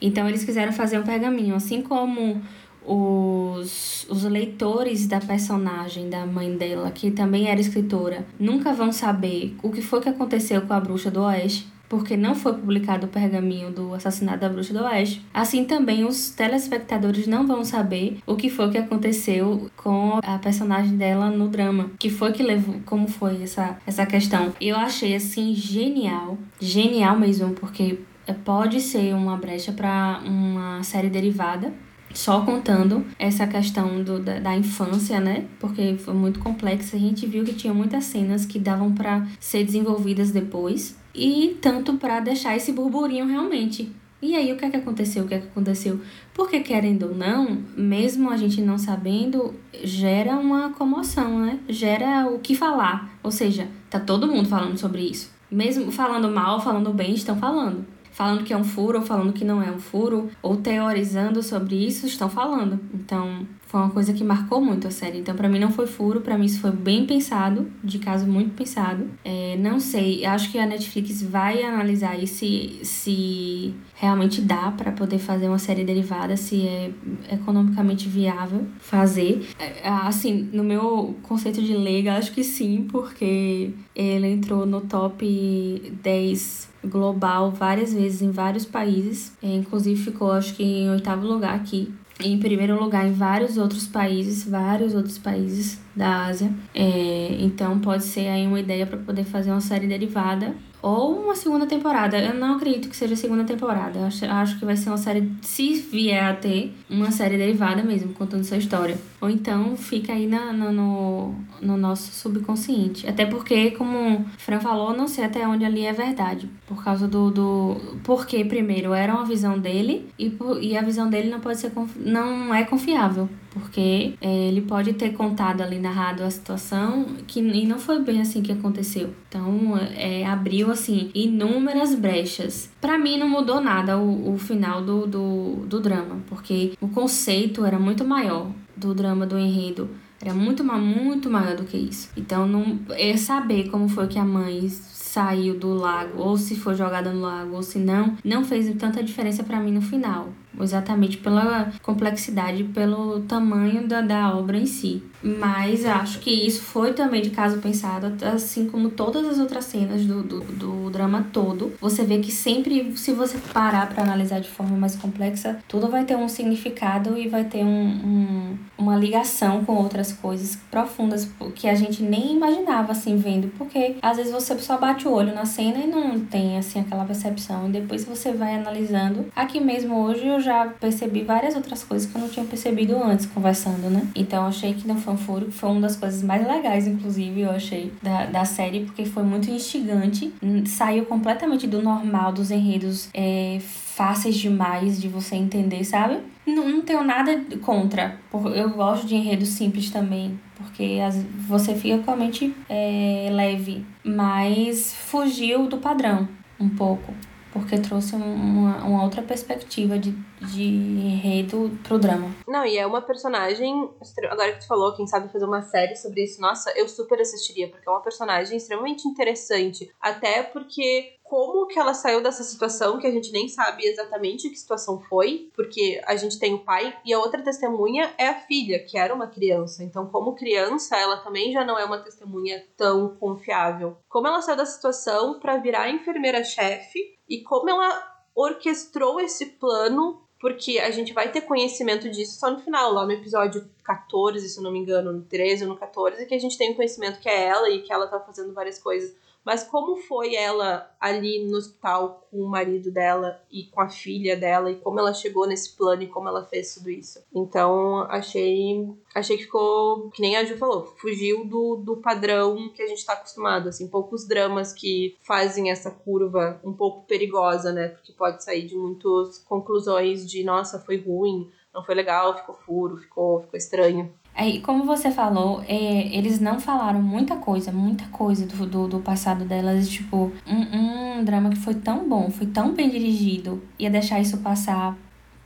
Então eles quiseram fazer um pergaminho. Assim como os, os leitores da personagem, da mãe dela, que também era escritora, nunca vão saber o que foi que aconteceu com a bruxa do Oeste, porque não foi publicado o pergaminho do assassinato da bruxa do Oeste. Assim também os telespectadores não vão saber o que foi que aconteceu com a personagem dela no drama, que foi que levou, como foi essa essa questão. Eu achei assim genial, genial mesmo, porque pode ser uma brecha para uma série derivada só contando essa questão do, da, da, infância, né? Porque foi muito complexa. A gente viu que tinha muitas cenas que davam para ser desenvolvidas depois e tanto para deixar esse burburinho realmente. E aí, o que é que aconteceu? O que é que aconteceu? Porque, querendo ou não, mesmo a gente não sabendo, gera uma comoção, né? Gera o que falar. Ou seja, tá todo mundo falando sobre isso. Mesmo falando mal, falando bem, estão falando falando que é um furo ou falando que não é um furo, ou teorizando sobre isso, estão falando. Então, foi uma coisa que marcou muito a série. Então, para mim não foi furo, para mim isso foi bem pensado, de caso muito pensado. É, não sei, acho que a Netflix vai analisar isso se, se realmente dá para poder fazer uma série derivada, se é economicamente viável fazer. É, assim, no meu conceito de leiga, acho que sim, porque ele entrou no top 10 global várias vezes em vários países, é, inclusive ficou acho que em oitavo lugar aqui em primeiro lugar em vários outros países, vários outros países da Ásia. É, então pode ser aí uma ideia para poder fazer uma série derivada ou uma segunda temporada. Eu não acredito que seja segunda temporada. Acho, acho que vai ser uma série, se vier a ter, uma série derivada mesmo, contando sua história. Ou então fica aí na, no, no, no nosso subconsciente. Até porque, como Fran falou, não sei até onde ali é verdade. Por causa do. do porque, primeiro, era uma visão dele e, e a visão dele não pode ser. não é confiável porque é, ele pode ter contado ali, narrado a situação que, e não foi bem assim que aconteceu. Então, é, abriu, assim, inúmeras brechas. Para mim, não mudou nada o, o final do, do, do drama, porque o conceito era muito maior do drama, do enredo. Era muito, muito maior do que isso. Então, não, é saber como foi que a mãe saiu do lago, ou se foi jogada no lago, ou se não, não fez tanta diferença para mim no final exatamente pela complexidade, pelo tamanho da, da obra em si. Mas acho que isso foi também de caso pensado, assim como todas as outras cenas do, do, do drama todo. Você vê que sempre, se você parar para analisar de forma mais complexa, tudo vai ter um significado e vai ter um, um, uma ligação com outras coisas profundas que a gente nem imaginava assim vendo, porque às vezes você só bate o olho na cena e não tem assim aquela percepção. E depois você vai analisando. Aqui mesmo hoje eu já percebi várias outras coisas que eu não tinha percebido antes conversando, né? Então achei que não foi um furo, que foi uma das coisas mais legais, inclusive, eu achei, da, da série, porque foi muito instigante. Saiu completamente do normal, dos enredos é, fáceis demais de você entender, sabe? Não, não tenho nada contra. Eu gosto de enredos simples também, porque as, você fica com a mente é, leve, mas fugiu do padrão um pouco porque trouxe uma, uma outra perspectiva de, de enredo pro drama. Não, e é uma personagem. Agora que tu falou, quem sabe fazer uma série sobre isso, nossa, eu super assistiria, porque é uma personagem extremamente interessante. Até porque como que ela saiu dessa situação, que a gente nem sabe exatamente que situação foi, porque a gente tem o pai e a outra testemunha é a filha, que era uma criança. Então, como criança, ela também já não é uma testemunha tão confiável. Como ela saiu da situação para virar enfermeira-chefe e como ela orquestrou esse plano porque a gente vai ter conhecimento disso só no final, lá no episódio 14, se não me engano, no 13 ou no 14, que a gente tem o conhecimento que é ela e que ela tá fazendo várias coisas mas como foi ela ali no hospital com o marido dela e com a filha dela e como ela chegou nesse plano e como ela fez tudo isso. Então, achei achei que ficou, que nem a Ju falou, fugiu do, do padrão que a gente tá acostumado, assim, poucos dramas que fazem essa curva um pouco perigosa, né? Porque pode sair de muitas conclusões de, nossa, foi ruim, não foi legal, ficou furo, ficou, ficou estranho. Aí, como você falou, é, eles não falaram muita coisa, muita coisa do, do, do passado delas. Tipo, um, um drama que foi tão bom, foi tão bem dirigido, ia deixar isso passar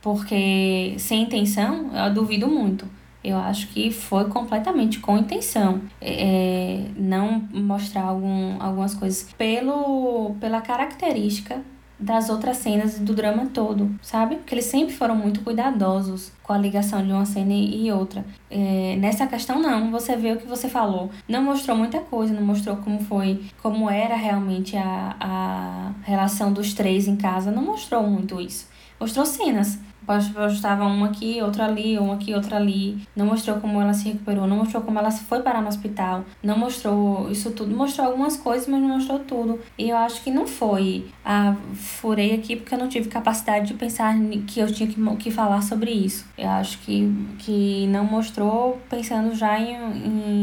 porque sem intenção, eu duvido muito. Eu acho que foi completamente com intenção. É, não mostrar algum, algumas coisas pelo, pela característica das outras cenas do drama todo, sabe? Porque eles sempre foram muito cuidadosos com a ligação de uma cena e outra. É, nessa questão não, você vê o que você falou. Não mostrou muita coisa, não mostrou como foi, como era realmente a, a relação dos três em casa, não mostrou muito isso. Mostrou cenas, postava uma aqui, outra ali, uma aqui, outra ali. Não mostrou como ela se recuperou, não mostrou como ela foi parar no hospital, não mostrou isso tudo. Mostrou algumas coisas, mas não mostrou tudo. E eu acho que não foi. Ah, furei aqui porque eu não tive capacidade de pensar que eu tinha que, que falar sobre isso. Eu acho que, que não mostrou pensando já em,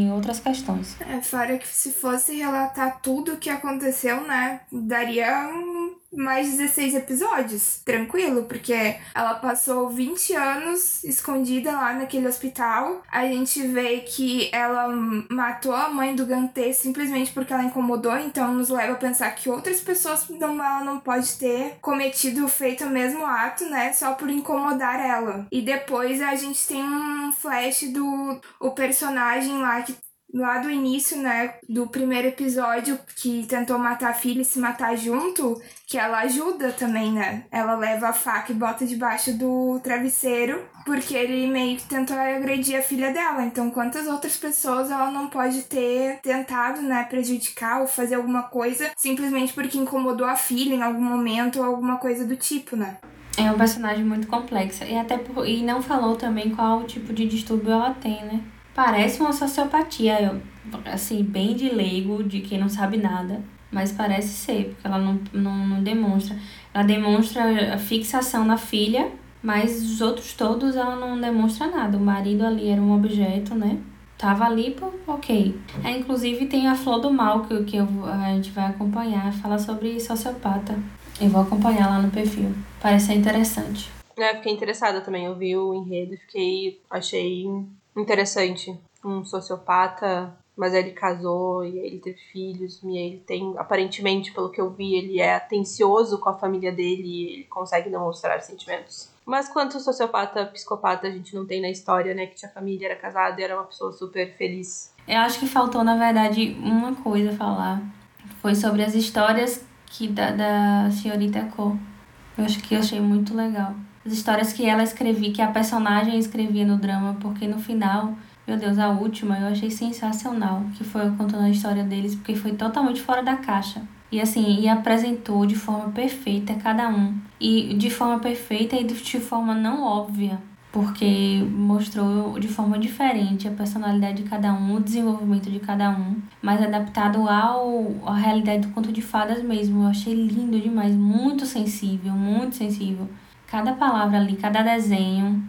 em outras questões. É, fora que se fosse relatar tudo o que aconteceu, né, daria um mais 16 episódios, tranquilo, porque ela passou 20 anos escondida lá naquele hospital. A gente vê que ela matou a mãe do Gantê simplesmente porque ela incomodou, então nos leva a pensar que outras pessoas não, ela não pode ter cometido, feito o mesmo ato, né, só por incomodar ela. E depois a gente tem um flash do o personagem lá que lá do início, né, do primeiro episódio, que tentou matar a filha e se matar junto, que ela ajuda também, né? Ela leva a faca e bota debaixo do travesseiro, porque ele meio que tentou agredir a filha dela. Então, quantas outras pessoas ela não pode ter tentado, né, prejudicar ou fazer alguma coisa simplesmente porque incomodou a filha em algum momento ou alguma coisa do tipo, né? É um personagem muito complexa. E até por... e não falou também qual tipo de distúrbio ela tem, né? Parece uma sociopatia, assim, bem de leigo, de quem não sabe nada, mas parece ser, porque ela não, não, não demonstra. Ela demonstra a fixação na filha, mas os outros todos ela não demonstra nada. O marido ali era um objeto, né? Tava ali, pô, ok. É, inclusive tem a Flor do Mal, que, que eu, a gente vai acompanhar, fala sobre sociopata. Eu vou acompanhar lá no perfil. Parece ser interessante. É, fiquei interessada também. Eu vi o enredo e fiquei. Achei interessante. Um sociopata, mas ele casou e ele teve filhos, e ele tem, aparentemente, pelo que eu vi, ele é atencioso com a família dele e ele consegue demonstrar sentimentos. Mas quanto sociopata, psicopata a gente não tem na história, né? Que tinha família, era casado e era uma pessoa super feliz. Eu acho que faltou, na verdade, uma coisa falar. Foi sobre as histórias que da, da senhorita Co. Eu acho que eu achei muito legal as histórias que ela escrevia, que a personagem escrevia no drama, porque no final, meu Deus, a última eu achei sensacional, que foi eu contando a história deles, porque foi totalmente fora da caixa. E assim, e apresentou de forma perfeita cada um. E de forma perfeita e de forma não óbvia porque mostrou de forma diferente a personalidade de cada um, o desenvolvimento de cada um, mas adaptado ao à realidade do conto de fadas mesmo. Eu achei lindo demais, muito sensível, muito sensível. Cada palavra ali, cada desenho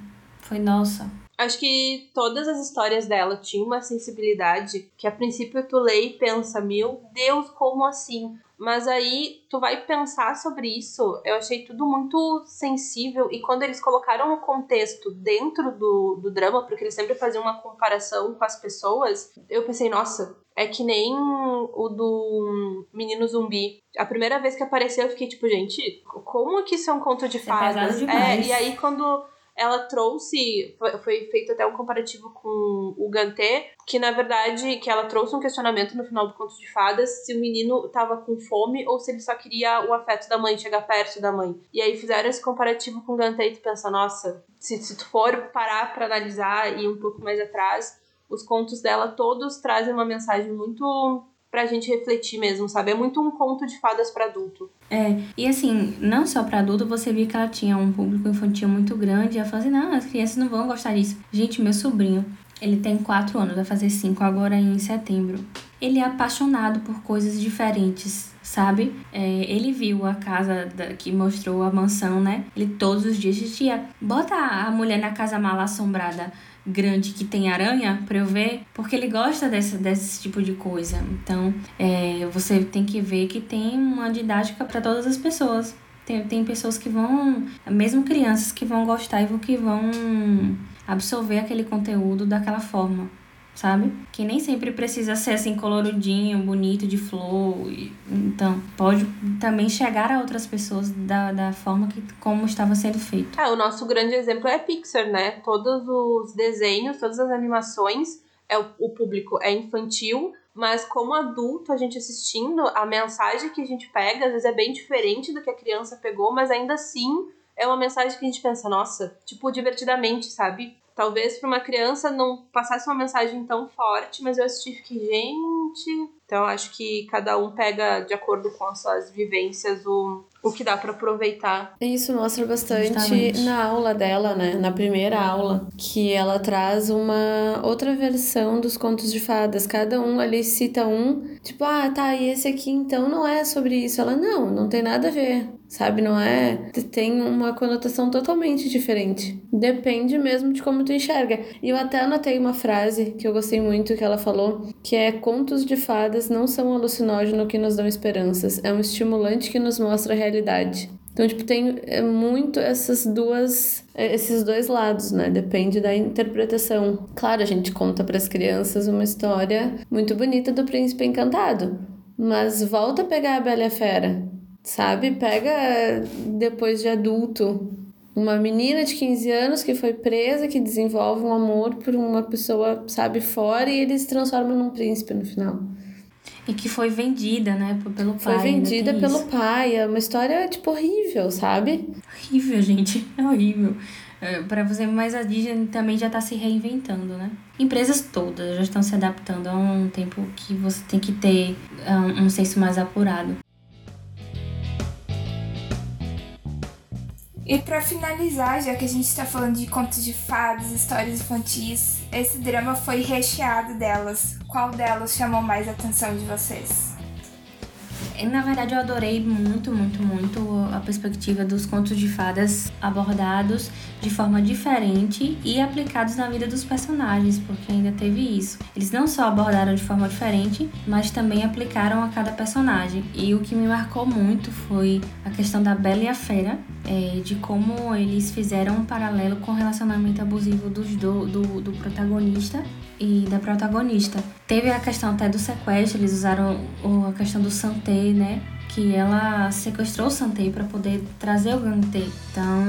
foi nossa. Acho que todas as histórias dela tinham uma sensibilidade que a princípio tu lê e pensa, meu Deus, como assim? Mas aí tu vai pensar sobre isso, eu achei tudo muito sensível. E quando eles colocaram o contexto dentro do, do drama, porque eles sempre faziam uma comparação com as pessoas, eu pensei, nossa, é que nem o do Menino Zumbi. A primeira vez que apareceu, eu fiquei tipo, gente, como que isso é um conto de fadas? É, é, e aí quando ela trouxe, foi feito até um comparativo com o Gantê, que na verdade, que ela trouxe um questionamento no final do Conto de Fadas, se o menino tava com fome ou se ele só queria o afeto da mãe, chegar perto da mãe. E aí fizeram esse comparativo com o Gantê e tu pensa, nossa, se, se tu for parar para analisar e ir um pouco mais atrás, os contos dela todos trazem uma mensagem muito pra gente refletir mesmo, sabe? É muito um conto de fadas para adulto. É, e assim, não só para adulto, você via que ela tinha um público infantil muito grande, e ela falou assim, não, as crianças não vão gostar disso. Gente, meu sobrinho, ele tem 4 anos, vai fazer 5 agora em setembro. Ele é apaixonado por coisas diferentes, sabe? É, ele viu a casa da, que mostrou a mansão, né? Ele todos os dias dizia: bota a mulher na casa mal assombrada grande que tem aranha para eu ver, porque ele gosta desse, desse tipo de coisa. Então, é, você tem que ver que tem uma didática para todas as pessoas. Tem, tem pessoas que vão, mesmo crianças que vão gostar e que vão absorver aquele conteúdo daquela forma sabe? Que nem sempre precisa ser assim coloridinho, bonito, de flor. Então, pode também chegar a outras pessoas da, da forma que como estava sendo feito. É, o nosso grande exemplo é Pixar, né? Todos os desenhos, todas as animações, é o, o público é infantil, mas como adulto, a gente assistindo, a mensagem que a gente pega às vezes é bem diferente do que a criança pegou, mas ainda assim é uma mensagem que a gente pensa, nossa, tipo, divertidamente, sabe? Talvez para uma criança não passasse uma mensagem tão forte, mas eu assisti e fiquei, gente. Então acho que cada um pega de acordo com as suas vivências o, o que dá para aproveitar. Isso mostra bastante Justamente. na aula dela, né? Na primeira aula, que ela traz uma outra versão dos contos de fadas. Cada um ali cita um, tipo, ah, tá, e esse aqui então não é sobre isso. Ela, não, não tem nada a ver sabe? Não é. Tem uma conotação totalmente diferente. Depende mesmo de como tu enxerga. E eu até anotei uma frase que eu gostei muito que ela falou, que é: Contos de fadas não são alucinógeno que nos dão esperanças, é um estimulante que nos mostra a realidade. Então, tipo, tem é muito essas duas, esses dois lados, né? Depende da interpretação. Claro, a gente conta para as crianças uma história muito bonita do príncipe encantado, mas volta a pegar a Bela e a Fera sabe? Pega depois de adulto uma menina de 15 anos que foi presa, que desenvolve um amor por uma pessoa, sabe, fora e ele se transforma num príncipe no final. E que foi vendida, né, pelo pai. Foi vendida pelo isso. pai. É uma história, tipo, horrível, sabe? Horrível, gente. É horrível. É, para você, mas a Disney também já está se reinventando, né? Empresas todas já estão se adaptando a um tempo que você tem que ter um, um senso mais apurado. E para finalizar, já que a gente está falando de contos de fadas, histórias infantis, esse drama foi recheado delas. Qual delas chamou mais a atenção de vocês? Na verdade, eu adorei muito, muito, muito a perspectiva dos contos de fadas abordados de forma diferente e aplicados na vida dos personagens, porque ainda teve isso. Eles não só abordaram de forma diferente, mas também aplicaram a cada personagem. E o que me marcou muito foi a questão da Bela e a Fera, é, de como eles fizeram um paralelo com o relacionamento abusivo dos do, do, do protagonista e da protagonista. Teve a questão até do sequestro, eles usaram a questão do Né? Que ela sequestrou o Santé para poder trazer o Gantê. Então,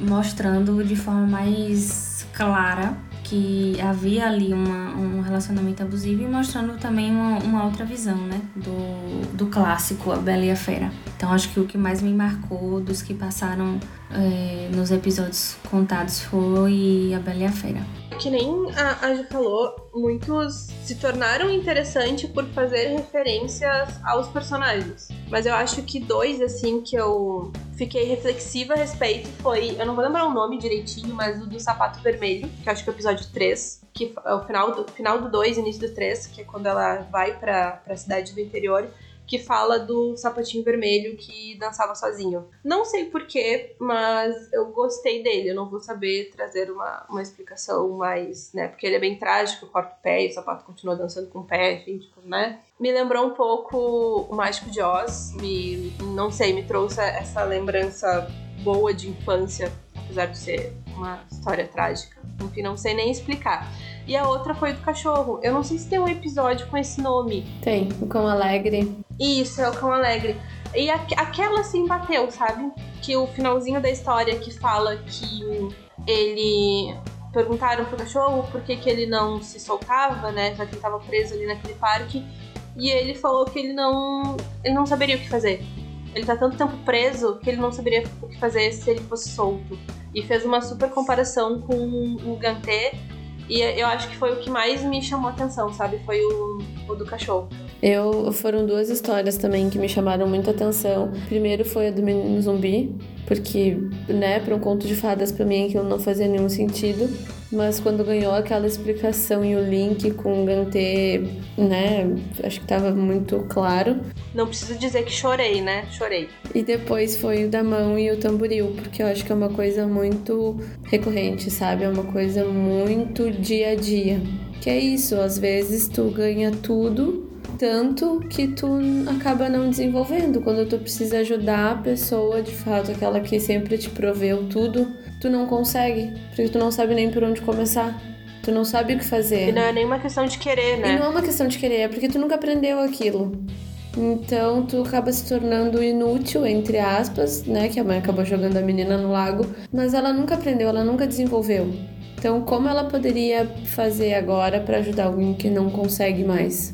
mostrando de forma mais clara que havia ali uma, um relacionamento abusivo e mostrando também uma, uma, outra visão, né? Do, do clássico A Bela e a Fera. Então acho que o que mais me marcou dos que passaram é, nos episódios contados foi A Bela e a Fera que nem a, a Ju falou, muitos se tornaram interessantes por fazer referências aos personagens. Mas eu acho que dois, assim, que eu fiquei reflexiva a respeito foi. Eu não vou lembrar o nome direitinho, mas o do sapato vermelho, que acho que é o episódio 3, que é o final do, final do 2, início do 3, que é quando ela vai pra, pra cidade do interior que fala do sapatinho vermelho que dançava sozinho. Não sei porquê, mas eu gostei dele. Eu não vou saber trazer uma, uma explicação mais, né? Porque ele é bem trágico, corta o pé e o sapato continua dançando com o pé, enfim, tipo, né? Me lembrou um pouco o Mágico de Oz. Me, não sei, me trouxe essa lembrança boa de infância, apesar de ser uma história trágica. Enfim, não sei nem explicar. E a outra foi do cachorro. Eu não sei se tem um episódio com esse nome. Tem, o Cão Alegre. Isso, é o Cão Alegre. E a, aquela assim bateu, sabe? Que o finalzinho da história que fala que ele. Perguntaram pro cachorro por que, que ele não se soltava, né? Já que ele tava preso ali naquele parque. E ele falou que ele não. Ele não saberia o que fazer. Ele tá tanto tempo preso que ele não saberia o que fazer se ele fosse solto. E fez uma super comparação com o Gantê e eu acho que foi o que mais me chamou a atenção, sabe? Foi o, o do cachorro. Eu foram duas histórias também que me chamaram muita atenção. Primeiro foi a do menino zumbi, porque, né, para um conto de fadas para mim aquilo não fazia nenhum sentido. Mas quando ganhou aquela explicação e o link com o Gantê, né, acho que tava muito claro. Não preciso dizer que chorei, né? Chorei. E depois foi o da mão e o tamboril, porque eu acho que é uma coisa muito recorrente, sabe? É uma coisa muito dia a dia. Que é isso, às vezes tu ganha tudo tanto que tu acaba não desenvolvendo. Quando tu precisa ajudar a pessoa, de fato, aquela que sempre te proveu tudo, tu não consegue, porque tu não sabe nem por onde começar. Tu não sabe o que fazer. E não é nenhuma questão de querer, né? E não é uma questão de querer, é porque tu nunca aprendeu aquilo. Então tu acaba se tornando inútil, entre aspas, né? Que a mãe acabou jogando a menina no lago, mas ela nunca aprendeu, ela nunca desenvolveu. Então, como ela poderia fazer agora para ajudar alguém que não consegue mais?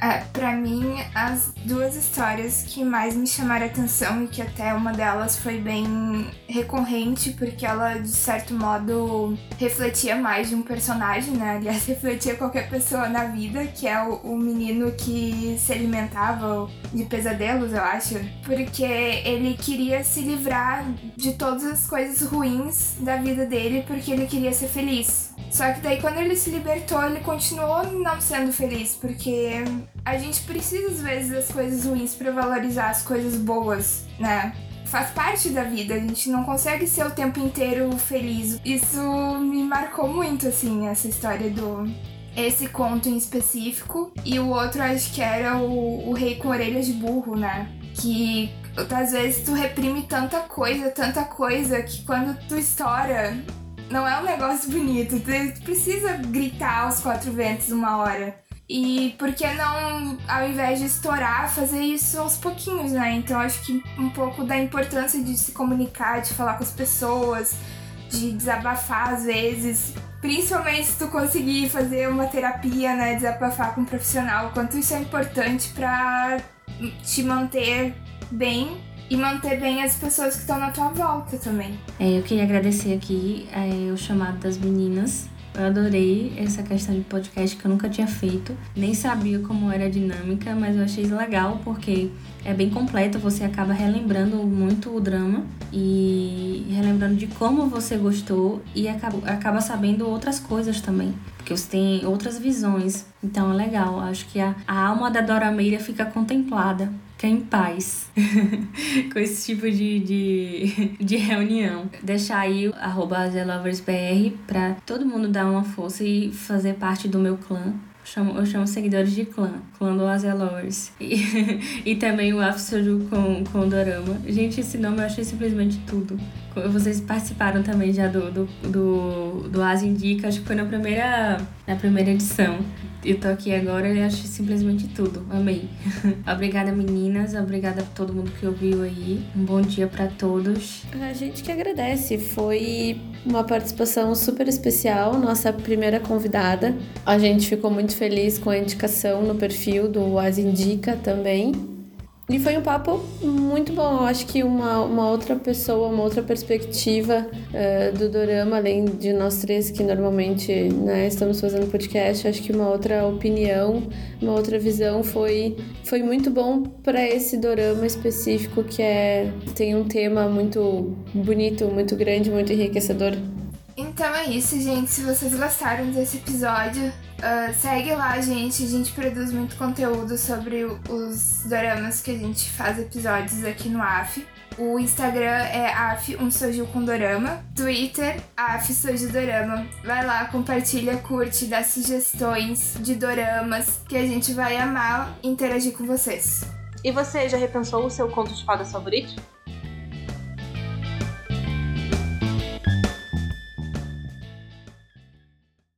É, pra mim, as duas histórias que mais me chamaram a atenção e que até uma delas foi bem recorrente, porque ela, de certo modo, refletia mais de um personagem, né? Aliás, refletia qualquer pessoa na vida, que é o, o menino que se alimentava de pesadelos, eu acho. Porque ele queria se livrar de todas as coisas ruins da vida dele, porque ele queria ser feliz. Só que daí quando ele se libertou, ele continuou não sendo feliz, porque a gente precisa às vezes das coisas ruins para valorizar as coisas boas, né? Faz parte da vida, a gente não consegue ser o tempo inteiro feliz. Isso me marcou muito, assim, essa história do. Esse conto em específico. E o outro acho que era o, o Rei com Orelhas de Burro, né? Que às vezes tu reprime tanta coisa, tanta coisa, que quando tu estoura, não é um negócio bonito. Tu precisa gritar aos quatro ventos uma hora. E por que não, ao invés de estourar, fazer isso aos pouquinhos, né? Então acho que um pouco da importância de se comunicar, de falar com as pessoas, de desabafar às vezes. Principalmente se tu conseguir fazer uma terapia, né? Desabafar com um profissional. Quanto isso é importante para te manter bem e manter bem as pessoas que estão na tua volta também. É, eu queria agradecer aqui é, o chamado das meninas. Eu adorei essa questão de podcast que eu nunca tinha feito, nem sabia como era a dinâmica, mas eu achei legal porque é bem completo, você acaba relembrando muito o drama e relembrando de como você gostou e acaba, acaba sabendo outras coisas também, porque você tem outras visões. Então é legal, acho que a, a alma da Dora Meira fica contemplada ficar em paz com esse tipo de, de, de reunião. Deixar aí arroba AsiaLoversBR pra todo mundo dar uma força e fazer parte do meu clã. Eu chamo, eu chamo seguidores de clã, clã do Asia Lovers. E, e também o Afsoju com, com o Dorama. Gente, esse nome eu achei simplesmente tudo. Vocês participaram também já do, do, do, do Indica, acho que foi na primeira, na primeira edição eu tô aqui agora e acho simplesmente tudo. Amei. obrigada, meninas. Obrigada a todo mundo que ouviu aí. Um bom dia para todos. A gente que agradece. Foi uma participação super especial, nossa primeira convidada. A gente ficou muito feliz com a indicação no perfil do As Indica também. E foi um papo muito bom. Eu acho que uma, uma outra pessoa, uma outra perspectiva uh, do Dorama, além de nós três que normalmente né, estamos fazendo podcast, acho que uma outra opinião, uma outra visão foi, foi muito bom para esse Dorama específico que é tem um tema muito bonito, muito grande, muito enriquecedor. Então é isso, gente. Se vocês gostaram desse episódio, uh, segue lá, gente. A gente produz muito conteúdo sobre os doramas que a gente faz episódios aqui no AF. O Instagram é AF um Soju com Dorama. Twitter, AF Soju Dorama. Vai lá, compartilha, curte, dá sugestões de doramas que a gente vai amar interagir com vocês. E você já repensou o seu conto de fadas favorito?